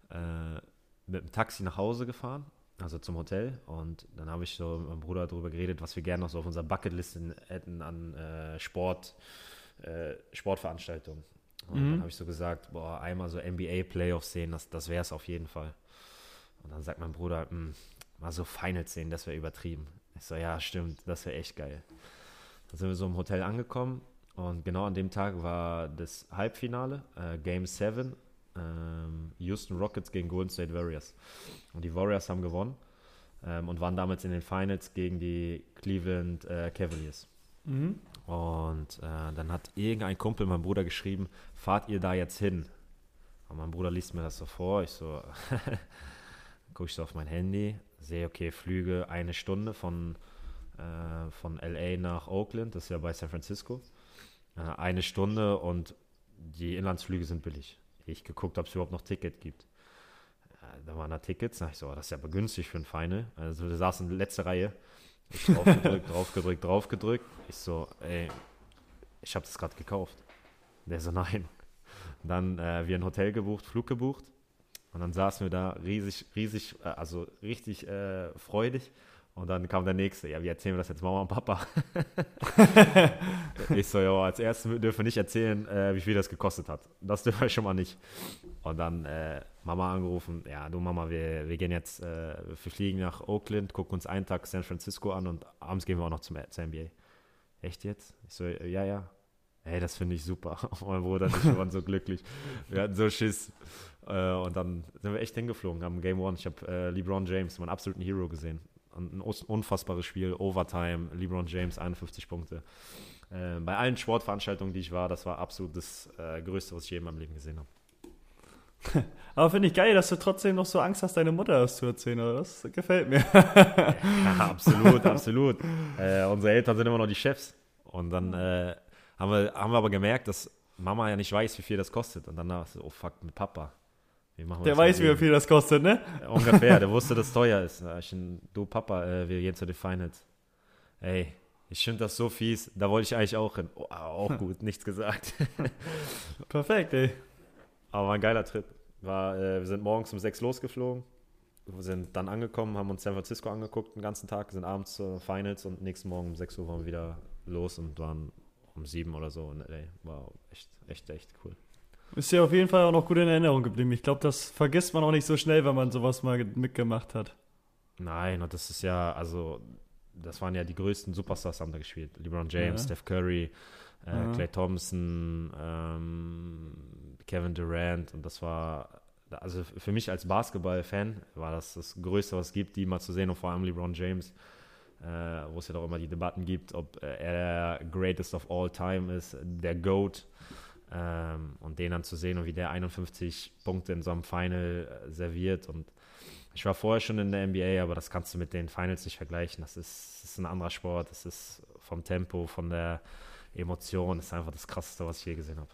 äh, mit dem Taxi nach Hause gefahren, also zum Hotel. Und dann habe ich so mit meinem Bruder darüber geredet, was wir gerne noch so auf unserer Bucketliste hätten an äh, Sport, äh, Sportveranstaltungen. Und mhm. dann habe ich so gesagt, boah, einmal so NBA-Playoffs sehen, das, das wäre es auf jeden Fall. Und dann sagt mein Bruder, hm, mal so Finals sehen, das wäre übertrieben. Ich so, ja, stimmt, das wäre echt geil. Dann sind wir so im Hotel angekommen und genau an dem Tag war das Halbfinale, äh, Game 7 ähm, Houston Rockets gegen Golden State Warriors. Und die Warriors haben gewonnen ähm, und waren damals in den Finals gegen die Cleveland äh, Cavaliers. Mhm. Und äh, dann hat irgendein Kumpel, mein Bruder, geschrieben, fahrt ihr da jetzt hin? Und mein Bruder liest mir das so vor. Ich so, *laughs* gucke ich so auf mein Handy, sehe, okay, Flüge eine Stunde von, äh, von LA nach Oakland, das ist ja bei San Francisco. Äh, eine Stunde und die Inlandsflüge sind billig ich geguckt, ob es überhaupt noch Ticket gibt. Äh, da waren da Tickets, da ich so, oh, das ist ja aber günstig für ein Final. Also wir saßen in der letzten Reihe. Ich *laughs* draufgedrückt, draufgedrückt, draufgedrückt. Ich so, ey, ich habe das gerade gekauft. Der so, nein. Dann äh, wir ein Hotel gebucht, Flug gebucht. Und dann saßen wir da riesig, riesig, äh, also richtig äh, freudig. Und dann kam der nächste, ja, wie erzählen wir das jetzt Mama und Papa? *laughs* ich so, ja, als erstes dürfen wir nicht erzählen, äh, wie viel das gekostet hat. Das dürfen wir schon mal nicht. Und dann äh, Mama angerufen, ja, du Mama, wir, wir gehen jetzt, äh, wir fliegen nach Oakland, gucken uns einen Tag San Francisco an und abends gehen wir auch noch zum, zur NBA. Echt jetzt? Ich so, ja, ja. Hey, das finde ich super. *laughs* mein Bruder und ich waren so glücklich. Wir hatten so Schiss. Äh, und dann sind wir echt hingeflogen, haben Game One. Ich habe äh, LeBron James, meinen absoluten Hero, gesehen ein unfassbares Spiel, Overtime, LeBron James 51 Punkte. Äh, bei allen Sportveranstaltungen, die ich war, das war absolut das äh, Größte, was ich je in meinem Leben gesehen habe. *laughs* Aber finde ich geil, dass du trotzdem noch so Angst hast, deine Mutter das zu erzählen, oder? Das gefällt mir. *laughs* ja, absolut, absolut. Äh, unsere Eltern sind immer noch die Chefs. Und dann äh, haben, wir, haben wir aber gemerkt, dass Mama ja nicht weiß, wie viel das kostet. Und dann dachte ich, oh fuck, mit Papa der weiß, wie viel das kostet, ne? ungefähr, der *laughs* wusste, dass es teuer ist. Ich, du Papa, äh, wir gehen zu den Finals. Ey, ich finde das so fies. Da wollte ich eigentlich auch hin. Oh, auch gut, *laughs* nichts gesagt. *laughs* Perfekt, ey. Aber war ein geiler Trip. War, äh, wir sind morgens um sechs losgeflogen. Wir sind dann angekommen, haben uns San Francisco angeguckt den ganzen Tag, sind abends zur Finals und nächsten Morgen um sechs Uhr waren wir wieder los und waren um sieben oder so. Und ey, war echt, echt, echt cool. Ist ja auf jeden Fall auch noch gut in Erinnerung geblieben. Ich glaube, das vergisst man auch nicht so schnell, wenn man sowas mal mitgemacht hat. Nein, und das ist ja, also, das waren ja die größten Superstars, haben da gespielt. LeBron James, ja. Steph Curry, äh, ja. Clay Thompson, ähm, Kevin Durant. Und das war, also für mich als Basketball-Fan war das das Größte, was es gibt, die mal zu sehen. Und vor allem LeBron James, wo es ja doch immer die Debatten gibt, ob er der Greatest of All Time ist, der GOAT. Ähm, und den dann zu sehen und wie der 51 Punkte in so einem Final äh, serviert. Und ich war vorher schon in der NBA, aber das kannst du mit den Finals nicht vergleichen. Das ist, das ist ein anderer Sport. Das ist vom Tempo, von der Emotion, das ist einfach das Krasseste, was ich je gesehen habe.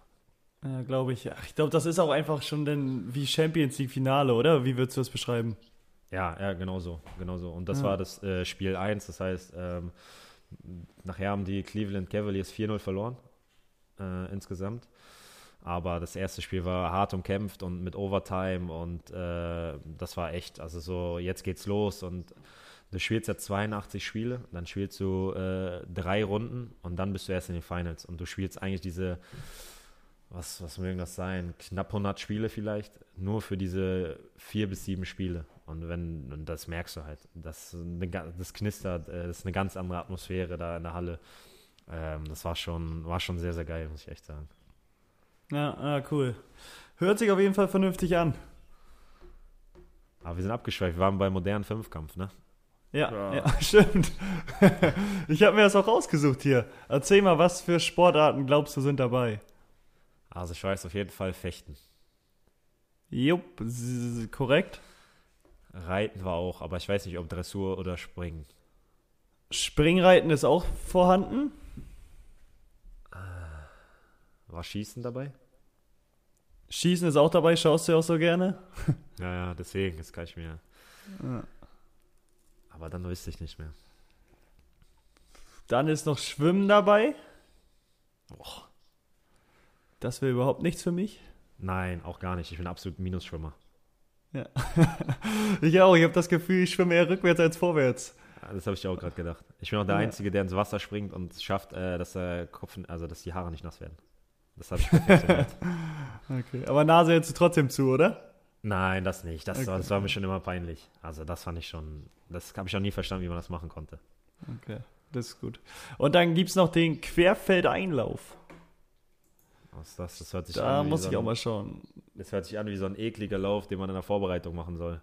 Ja, glaube ich. Ich glaube, das ist auch einfach schon dann wie Champions League Finale, oder? Wie würdest du das beschreiben? Ja, ja, genau so, genau so. Und das Ja. war das äh, Spiel 1, das heißt, ähm, nachher haben die Cleveland Cavaliers 4-0 verloren äh, insgesamt. Aber das erste Spiel war hart umkämpft und mit Overtime und äh, das war echt, also so, jetzt geht's los und du spielst ja 82 Spiele, dann spielst du äh, drei Runden und dann bist du erst in den Finals und du spielst eigentlich diese, was, was mögen das sein, knapp 100 Spiele vielleicht, nur für diese vier bis sieben Spiele. Und wenn, und das merkst du halt, das, das knistert, äh, das ist eine ganz andere Atmosphäre da in der Halle. Ähm, das war schon, war schon sehr, sehr geil, muss ich echt sagen. Ja, ah, cool. Hört sich auf jeden Fall vernünftig an. Aber wir sind abgeschweift, wir waren bei modernen Fünfkampf, ne? Ja, Ja. ja, *laughs* stimmt. *laughs* ich habe mir das auch rausgesucht hier. Erzähl mal, was für Sportarten glaubst du sind dabei? Also ich weiß auf jeden Fall Fechten. Jupp, s- korrekt. Reiten war auch, aber ich weiß nicht, ob Dressur oder Springen. Springreiten ist auch vorhanden. War Schießen dabei? Schießen ist auch dabei, schaust du ja auch so gerne. *laughs* Ja, ja, deswegen, das kann ich mir. Ja. Aber dann wüsste ich nicht mehr. Dann ist noch Schwimmen dabei. Boah. Das wäre überhaupt nichts für mich. Nein, auch gar nicht. Ich bin absolut Minusschwimmer. *laughs* Ich auch, ich habe das Gefühl, ich schwimme eher rückwärts als vorwärts. Ja, Das habe ich auch gerade gedacht. Ich bin auch der Ja. Einzige, der ins Wasser springt und es schafft, äh, dass der Kopf, also dass die Haare nicht nass werden. Das habe ich perfektioniert. *laughs* Okay, aber Nase hältst du trotzdem zu, oder? Nein, das nicht. Das, war, Okay. das war mir schon immer peinlich. Also das fand ich schon, das habe ich auch nie verstanden, wie man das machen konnte. Okay, das ist gut. Und dann gibt es noch den Querfeldeinlauf. Was ist das? Das hört sich Da an wie muss so ich auch mal schauen. Das hört sich an wie so ein ekliger Lauf, den man in der Vorbereitung machen soll.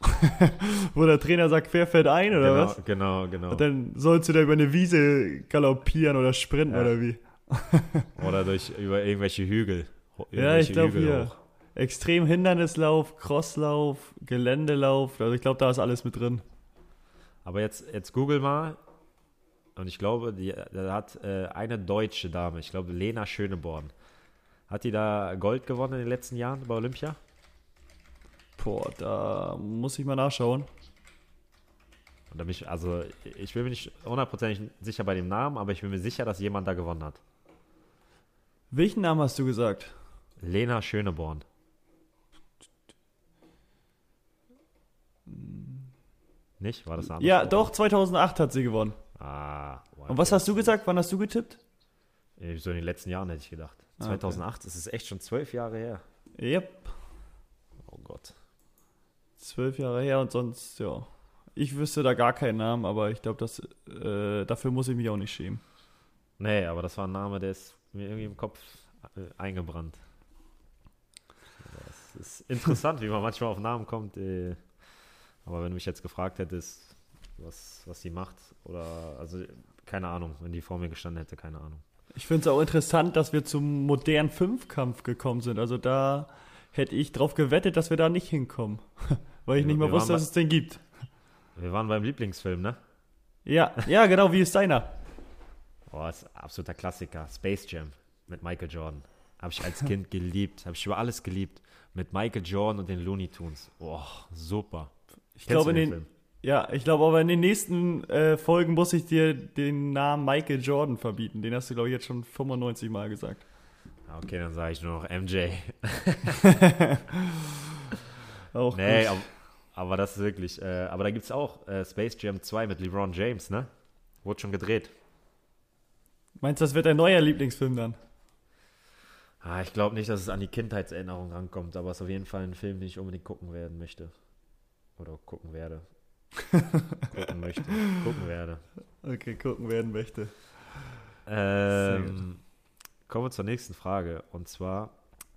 *laughs* Wo der Trainer sagt Querfeldein oder genau, was? Genau, genau. Und dann sollst du da über eine Wiese galoppieren oder sprinten Ja. oder wie? *laughs* Oder durch über irgendwelche Hügel. Ho- Ja, ich irgendwelche glaube hier. hoch. Extrem Hindernislauf, Crosslauf, Geländelauf. Also ich glaube, da ist alles mit drin. Aber jetzt, jetzt google mal. Und ich glaube, die, da hat äh, eine deutsche Dame, ich glaube Lena Schöneborn, hat die da Gold gewonnen in den letzten Jahren bei Olympia? Boah, da muss ich mal nachschauen. Und da bin ich, also ich bin mir nicht hundertprozentig sicher bei dem Namen, aber ich bin mir sicher, dass jemand da gewonnen hat. Welchen Namen hast du gesagt? Lena Schöneborn. Nicht? War das andere Ja, doch, 2008 hat sie gewonnen. Ah, wow. Und was hast du gesagt? Wann hast du getippt? So in den letzten Jahren hätte ich gedacht. Ah, 2008, das ist echt schon zwölf Jahre her. Yep, Oh Gott. zwölf Jahre her und sonst, ja. Ich wüsste da gar keinen Namen, aber ich glaube, äh, dafür muss ich mich auch nicht schämen. Nee, aber das war ein Name, der ist mir irgendwie im Kopf äh, eingebrannt. Das ist interessant, wie man manchmal auf Namen kommt. Äh, aber wenn du mich jetzt gefragt hättest, was, was sie macht, oder, also, keine Ahnung, wenn die vor mir gestanden hätte, keine Ahnung. Ich finde es auch interessant, dass wir zum modernen Fünfkampf gekommen sind. Also da hätte ich drauf gewettet, dass wir da nicht hinkommen. *laughs* Weil ich Wir- nicht mal wusste, dass es den gibt. Wir waren beim Lieblingsfilm, ne? Ja, *laughs* ja, genau, wie ist deiner? Oh, das ist ein absoluter Klassiker. Space Jam mit Michael Jordan. Habe ich als Kind geliebt. Habe ich über alles geliebt. Mit Michael Jordan und den Looney Tunes. Oh, super. Ich glaube, in den den, ja, ich glaube, aber in den nächsten äh, Folgen muss ich dir den Namen Michael Jordan verbieten. Den hast du, glaube ich, jetzt schon 95 Mal gesagt. Ah, Okay, dann sage ich nur noch MJ. *laughs* Auch Nee, gut. aber, aber das ist wirklich. Äh, aber da gibt es auch äh, Space Jam 2 mit LeBron James, ne? Wurde schon gedreht. Meinst du, das wird dein neuer Lieblingsfilm dann? Ah, ich glaube nicht, dass es an die Kindheitserinnerung rankommt, aber es ist auf jeden Fall ein Film, den ich unbedingt gucken werden möchte. Oder gucken werde. *laughs* gucken möchte. Gucken werde. Okay, gucken werden möchte. Ähm, kommen wir zur nächsten Frage. Und zwar,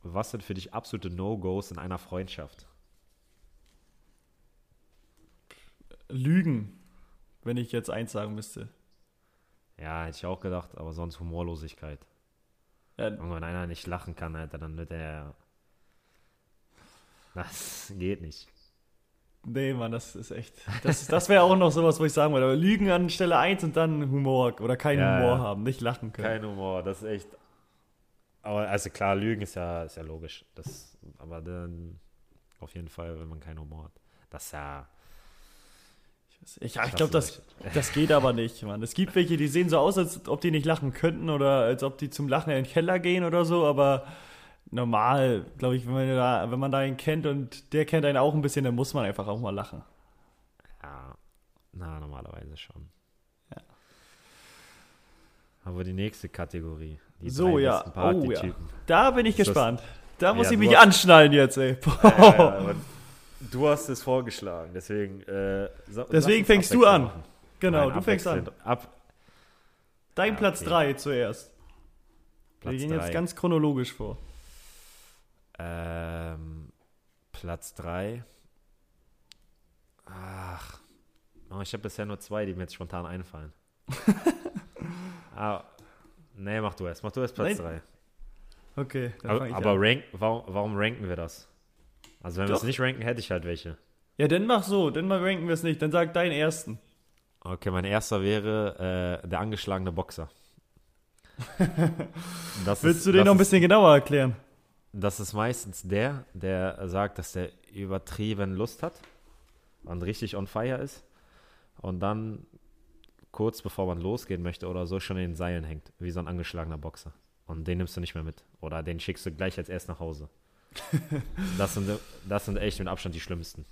was sind für dich absolute No-Gos in einer Freundschaft? Lügen, wenn ich jetzt eins sagen müsste. Ja, hätte ich auch gedacht, aber sonst Humorlosigkeit. Ja. Und wenn einer nicht lachen kann, Alter, dann wird er. Das geht nicht. Nee, Mann, das ist echt. Das, das wäre auch noch sowas, wo ich sagen würde. Aber Lügen an Stelle 1 und dann Humor oder keinen Ja, Humor ja. haben, nicht lachen können. Kein Humor, das ist echt. Aber also klar, Lügen ist ja, ist ja logisch. Das, aber dann auf jeden Fall, wenn man keinen Humor hat. Das ist ja. Ich, ich glaube, das, das geht aber nicht, Mann. Es gibt welche, die sehen so aus, als ob die nicht lachen könnten oder als ob die zum Lachen in den Keller gehen oder so, aber normal, glaube ich, wenn man, da, wenn man da einen kennt und der kennt einen auch ein bisschen, dann muss man einfach auch mal lachen. Ja, na, normalerweise schon. Ja. Haben wir die nächste Kategorie. Die So, ja. Oh, ja. Da bin ich das- gespannt. Da muss Ja, ich mich hast- anschnallen jetzt, ey. *laughs* Ja, aber du hast es vorgeschlagen, deswegen. Äh, Deswegen fängst du an. machen. Genau, Nein, du fängst an. Ab, Dein Platz okay. 3 zuerst. Platz Wir gehen drei. jetzt ganz chronologisch vor. Ähm, Platz 3. Ach. Oh, ich habe bisher nur zwei, die mir jetzt spontan einfallen. *laughs* ah, nee, mach du erst. Mach du erst Platz Nein, 3. Okay, Aber, aber an. rank, warum, warum ranken wir das? Also wenn wir es nicht ranken, hätte ich halt welche. Ja, dann mach so, dann mal ranken wir es nicht. Dann sag deinen ersten. Okay, mein erster wäre äh, der angeschlagene Boxer. *laughs* Das Willst ist- du den noch ein bisschen genauer erklären? Das ist meistens der, der sagt, dass der übertrieben Lust hat und richtig on fire ist und dann kurz bevor man losgehen möchte oder so schon in den Seilen hängt, wie so ein angeschlagener Boxer. Und den nimmst du nicht mehr mit. Oder den schickst du gleich als erst nach Hause. *laughs* das, sind, das sind echt mit Abstand die schlimmsten.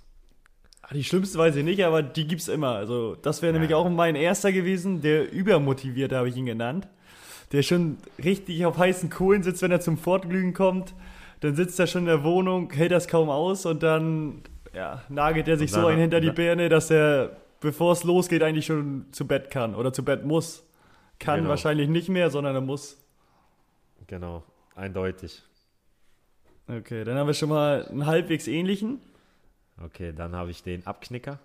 Ah, Die schlimmste weiß ich nicht, aber die gibt's immer. Also, das wäre Ja. nämlich auch mein erster gewesen, der übermotivierte habe ich ihn genannt. Der schon richtig auf heißen Kohlen sitzt, wenn er zum Fortglühen kommt. Dann sitzt er schon in der Wohnung, hält das kaum aus und dann ja, nagelt er sich so ein hinter die Birne, dass er, bevor es losgeht, eigentlich schon zu Bett kann oder zu Bett muss. Kann Genau. wahrscheinlich nicht mehr, sondern er muss. Genau, eindeutig. Okay, dann haben wir schon mal einen halbwegs ähnlichen. Okay, dann habe ich den Abknicker.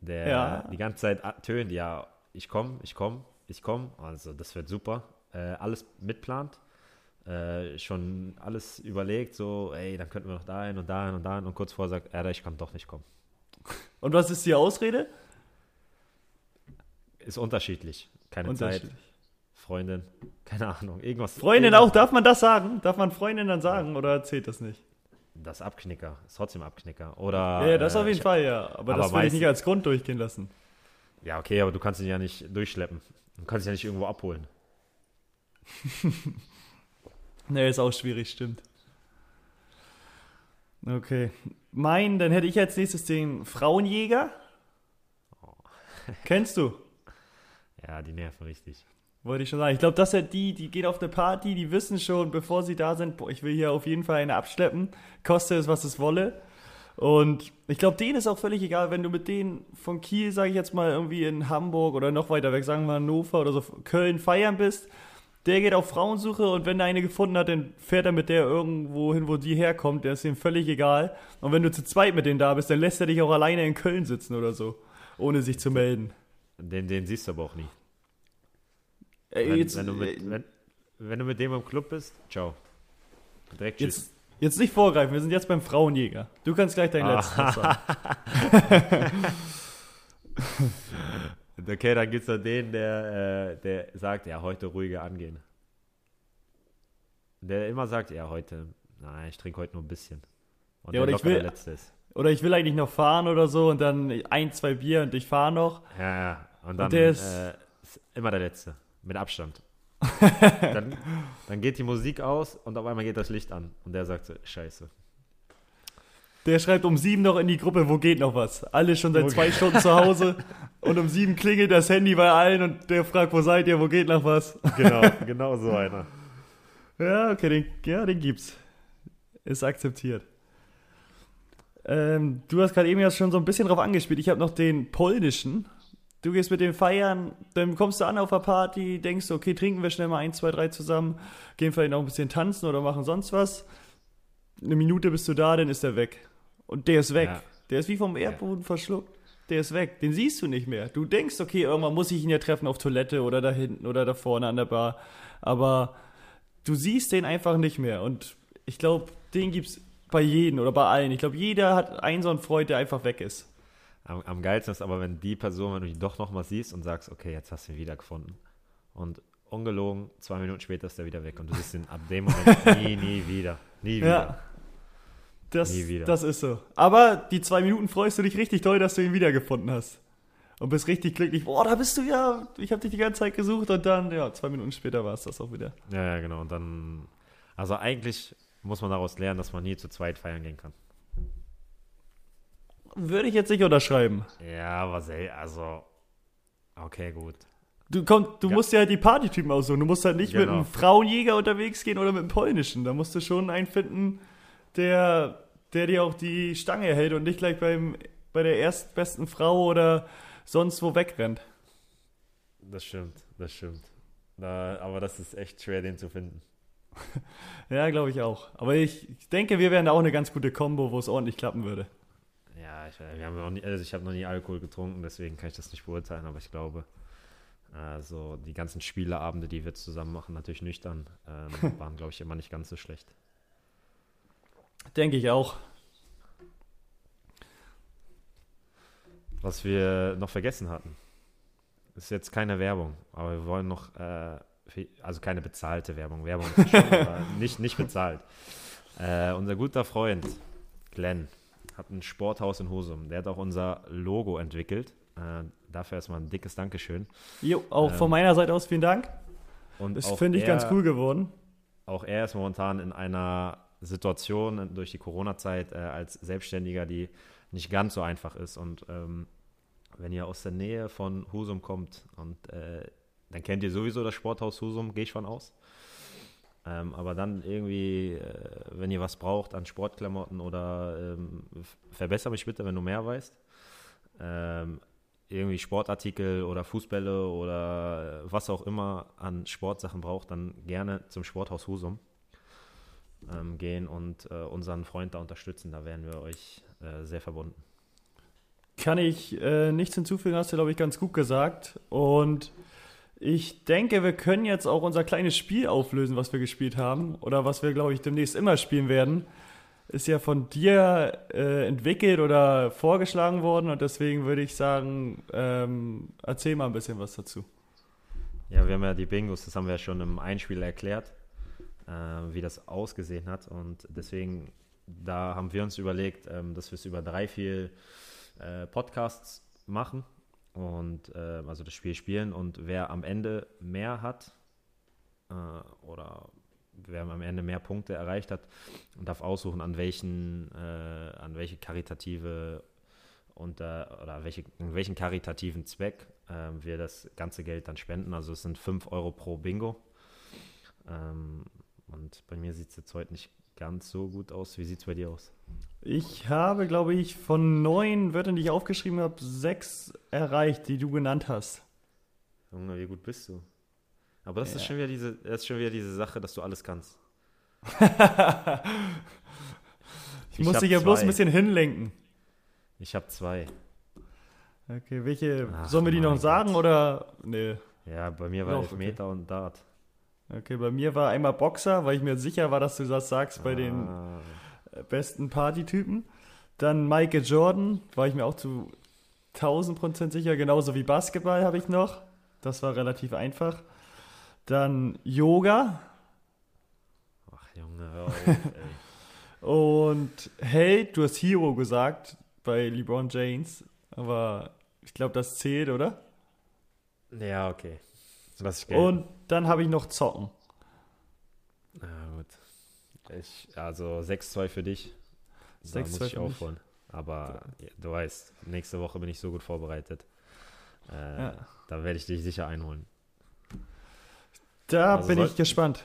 Der Ja. die ganze Zeit tönt, ja, ich komme, ich komme, ich komme. Also das wird super. Äh, alles mitplant. Äh, schon alles überlegt, so, ey, dann könnten wir noch dahin und dahin und dahin. Und kurz vorher sagt, er, ich kann doch nicht kommen. *laughs* Und was ist die Ausrede? Ist unterschiedlich. Keine Zeit, Unterschiedlich. Freundin, keine Ahnung, irgendwas. Freundin auch, darf man das sagen? Darf man Freundin dann sagen oder zählt das nicht? Das Abknicker, ist trotzdem Abknicker. Oder, ja, ja, das auf jeden ich- Fall, ja. Aber, aber das will ich nicht als Grund durchgehen lassen. Ja, okay, aber du kannst ihn ja nicht durchschleppen. Du kannst ihn ja nicht irgendwo abholen. *laughs* Nee, ist auch schwierig, stimmt. Okay. Mein, dann hätte ich als nächstes den Frauenjäger. Kennst du? Ja, die nerven richtig. Wollte ich schon sagen. Ich glaube, das sind die, die gehen auf eine Party, die wissen schon, bevor sie da sind, boah, ich will hier auf jeden Fall eine abschleppen, koste es, was es wolle. Und ich glaube, denen ist auch völlig egal, wenn du mit denen von Kiel, sage ich jetzt mal, irgendwie in Hamburg oder noch weiter weg, sagen wir Hannover oder so, Köln feiern bist. Der geht auf Frauensuche und wenn er eine gefunden hat, dann fährt er mit der irgendwo hin, wo die herkommt. Der ist ihm völlig egal. Und wenn du zu zweit mit denen da bist, dann lässt er dich auch alleine in Köln sitzen oder so, ohne sich zu melden. Den, den siehst du aber auch nie. Ey, Wenn, jetzt- wenn, du mit, wenn, wenn du mit dem im Club bist, ciao. Direkt tschüss. Jetzt, jetzt nicht vorgreifen, wir sind jetzt beim Frauenjäger. Du kannst gleich dein Ah. letztes sagen. *laughs* *laughs* Okay, dann gibt es da den, der, äh, der sagt, ja, heute ruhiger angehen. Der immer sagt, ja, heute, nein, ich trinke heute nur ein bisschen. Und Ja, der oder ich will- der Letzte ist. Oder ich will eigentlich noch fahren oder so und dann ein, zwei Bier und ich fahre noch. Ja, ja. Und dann der ist- äh, ist immer der Letzte. Mit Abstand. *laughs* dann, dann geht die Musik aus und auf einmal geht das Licht an. Und der sagt so, scheiße. Der schreibt um sieben noch in die Gruppe, wo geht noch was? Alle schon seit Wo zwei Stunden zu Hause *laughs* und um sieben klingelt das Handy bei allen und der fragt, wo seid ihr, wo geht noch was? Genau, genau so einer. *laughs* Ja, okay, den, ja, den gibt's. Ist akzeptiert. Ähm, du hast gerade eben ja schon so ein bisschen drauf angespielt. Ich habe noch den polnischen. Du gehst mit dem feiern, dann kommst du an auf der Party, denkst du, okay, trinken wir schnell mal ein, zwei, drei zusammen, gehen vielleicht noch ein bisschen tanzen oder machen sonst was. Eine Minute bist du da, dann ist er weg. Und der ist weg. Ja. Der ist wie vom Erdboden verschluckt. Der ist weg. Den siehst du nicht mehr. Du denkst, okay, irgendwann muss ich ihn ja treffen auf Toilette oder da hinten oder da vorne an der Bar. Aber du siehst den einfach nicht mehr. Und ich glaube, den gibt es bei jedem oder bei allen. Ich glaube, jeder hat einen so einen Freund, der einfach weg ist. Am, am geilsten ist aber, wenn die Person, wenn du die doch nochmal siehst und sagst, okay, jetzt hast du ihn wiedergefunden. Und ungelogen, zwei Minuten später ist er wieder weg und du siehst ihn ab dem Moment *laughs* nie, nie wieder. Nie wieder. Ja. Das, Nie wieder. das ist so. Aber die zwei Minuten freust du dich richtig toll, dass du ihn wiedergefunden hast. Und bist richtig glücklich. Boah, da bist du ja. Ich habe dich die ganze Zeit gesucht und dann, ja, zwei Minuten später war es das auch wieder. Ja, ja, genau. Und dann, also eigentlich muss man daraus lernen, dass man nie zu zweit feiern gehen kann. Würde ich jetzt nicht unterschreiben. Ja, aber also, okay, gut. Du, komm, du Ja. musst ja halt die Partytypen aussuchen. Du musst halt nicht mit Genau. einem Frauenjäger unterwegs gehen oder mit einem polnischen. Da musst du schon einen finden, der, der dir auch die Stange hält und nicht gleich beim, bei der erstbesten Frau oder sonst wo wegrennt. Das stimmt, das stimmt. Da, aber das ist echt schwer, den zu finden. *laughs* Ja, glaube ich auch. Aber ich, ich denke, wir wären da auch eine ganz gute Kombo, wo es ordentlich klappen würde. Ja, ich, wir haben noch nie, also ich habe noch nie Alkohol getrunken, deswegen kann ich das nicht beurteilen, aber ich glaube, also die ganzen Spieleabende, die wir zusammen machen, natürlich nüchtern, ähm, *laughs* waren, glaube ich, immer nicht ganz so schlecht. Denke ich auch. Was wir noch vergessen hatten, ist jetzt keine Werbung, aber wir wollen noch, äh, also keine bezahlte Werbung, Werbung ist schon, *laughs* nicht, nicht bezahlt. Äh, unser guter Freund Glenn hat ein Sporthaus in Husum, der hat auch unser Logo entwickelt. Äh, dafür erstmal ein dickes Dankeschön. Jo, auch Ähm, von meiner Seite aus vielen Dank. Und Das finde ich ganz cool geworden. Auch er ist momentan in einer Situation durch die Corona-Zeit äh, als Selbstständiger, die nicht ganz so einfach ist. Und ähm, wenn ihr aus der Nähe von Husum kommt, und äh, dann kennt ihr sowieso das Sporthaus Husum, gehe ich von aus. Ähm, aber dann irgendwie, äh, wenn ihr was braucht an Sportklamotten oder ähm, verbessere mich bitte, wenn du mehr weißt. Ähm, irgendwie Sportartikel oder Fußbälle oder äh, was auch immer an Sportsachen braucht, dann gerne zum Sporthaus Husum ähm, gehen und äh, unseren Freund da unterstützen. Da wären wir euch äh, sehr verbunden. Kann ich äh, nichts hinzufügen, hast du, glaube ich, ganz gut gesagt. Und ich denke, wir können jetzt auch unser kleines Spiel auflösen, was wir gespielt haben. Oder was wir, glaube ich, demnächst immer spielen werden. Ist ja von dir äh, entwickelt oder vorgeschlagen worden. Und deswegen würde ich sagen, ähm, erzähl mal ein bisschen was dazu. Ja, wir haben ja die Bingos, das haben wir ja schon im Einspiel erklärt, wie das ausgesehen hat. Und deswegen, da haben wir uns überlegt, ähm, dass wir es über drei, vier äh, Podcasts machen und äh, also das Spiel spielen. Und wer am Ende mehr hat äh, oder wer am Ende mehr Punkte erreicht hat, darf aussuchen, an welchen, äh, an welche karitative unter oder welche, welchen karitativen Zweck ähm, wir das ganze Geld dann spenden. Also es sind 5 Euro pro Bingo. Ähm, und bei mir sieht es jetzt heute nicht ganz so gut aus. Wie sieht es bei dir aus? Ich habe, glaube ich, von neun Wörtern, die ich aufgeschrieben habe, sechs erreicht, die du genannt hast. Junge, wie gut bist du? Aber das ist Ja. schon wieder diese, das ist schon wieder diese Sache, dass du alles kannst. *laughs* Ich, muss hab dich ja bloß ein bisschen hinlenken. Ich habe zwei. Okay, welche Ach, sollen wir die noch sagen Gott. oder nee? Ja, bei mir war Elfmeter und Dart. Okay, bei mir war einmal Boxer, weil ich mir sicher war, dass du das sagst bei den Ah, äh, besten Partytypen. Dann Michael Jordan, war ich mir auch zu 1000 Prozent sicher, genauso wie Basketball habe ich noch. Das war relativ einfach. Dann Yoga Ach Junge, hör auf, *laughs* ey. und Held, du hast Hero gesagt bei LeBron James, aber ich glaube, das zählt, oder? Ja, okay. Lass ich. Und dann habe ich noch Zocken. Ja, gut. Ich, also 6-2 für dich. Da 6-2 muss ich aufholen. Aber ja, du weißt, nächste Woche bin ich so gut vorbereitet. Äh, Ja. Da werde ich dich sicher einholen. Da Also bin soll- ich gespannt.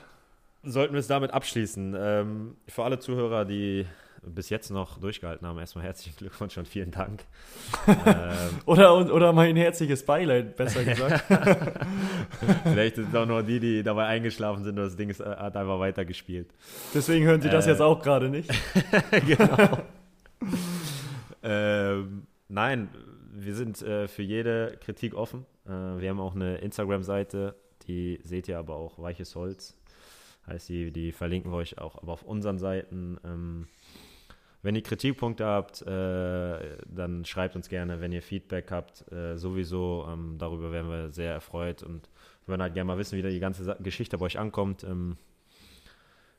Sollten wir es damit abschließen. Ähm, für alle Zuhörer, die bis jetzt noch durchgehalten haben, erstmal herzlichen Glückwunsch und vielen Dank. *laughs* ähm, Oder, oder mein herzliches Beileid, besser gesagt. *laughs* vielleicht sind es auch nur die, die dabei eingeschlafen sind und das Ding ist, äh, hat einfach weitergespielt. Deswegen hören Sie das Äh. jetzt auch gerade nicht. *laughs* genau. ähm, nein, wir sind äh, für jede Kritik offen. Äh, wir haben auch eine Instagram-Seite, die seht ihr aber auch, Weiches Holz Heißt, die, die verlinken wir euch auch aber auf unseren Seiten. Ähm, wenn ihr Kritikpunkte habt, äh, dann schreibt uns gerne. Wenn ihr Feedback habt, äh, sowieso. Ähm, darüber wären wir sehr erfreut und würden halt gerne mal wissen, wie die ganze Geschichte bei euch ankommt. Ähm,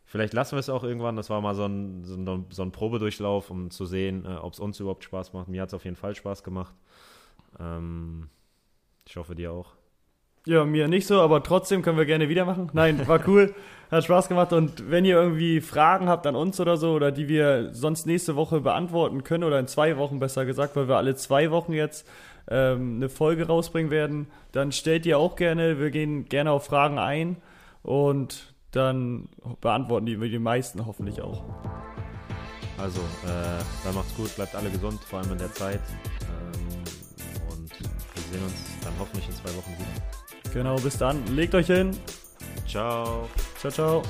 vielleicht lassen wir es auch irgendwann. Das war mal so ein, so ein, so ein Probedurchlauf, um zu sehen, äh, ob es uns überhaupt Spaß macht. Mir hat es auf jeden Fall Spaß gemacht. Ähm, ich hoffe, dir auch. Ja, mir nicht so, aber trotzdem können wir gerne wieder machen. Nein, war cool, *laughs* hat Spaß gemacht und wenn ihr irgendwie Fragen habt an uns oder so oder die wir sonst nächste Woche beantworten können oder in zwei Wochen besser gesagt, weil wir alle zwei Wochen jetzt ähm, eine Folge rausbringen werden, dann stellt ihr auch gerne, wir gehen gerne auf Fragen ein und dann beantworten die wir die meisten hoffentlich auch. Also, äh, dann macht's gut, bleibt alle gesund, vor allem in der Zeit. Ähm, und wir sehen uns dann hoffentlich in zwei Wochen wieder. Genau, bis dann. Legt euch hin. Ciao. Ciao, ciao.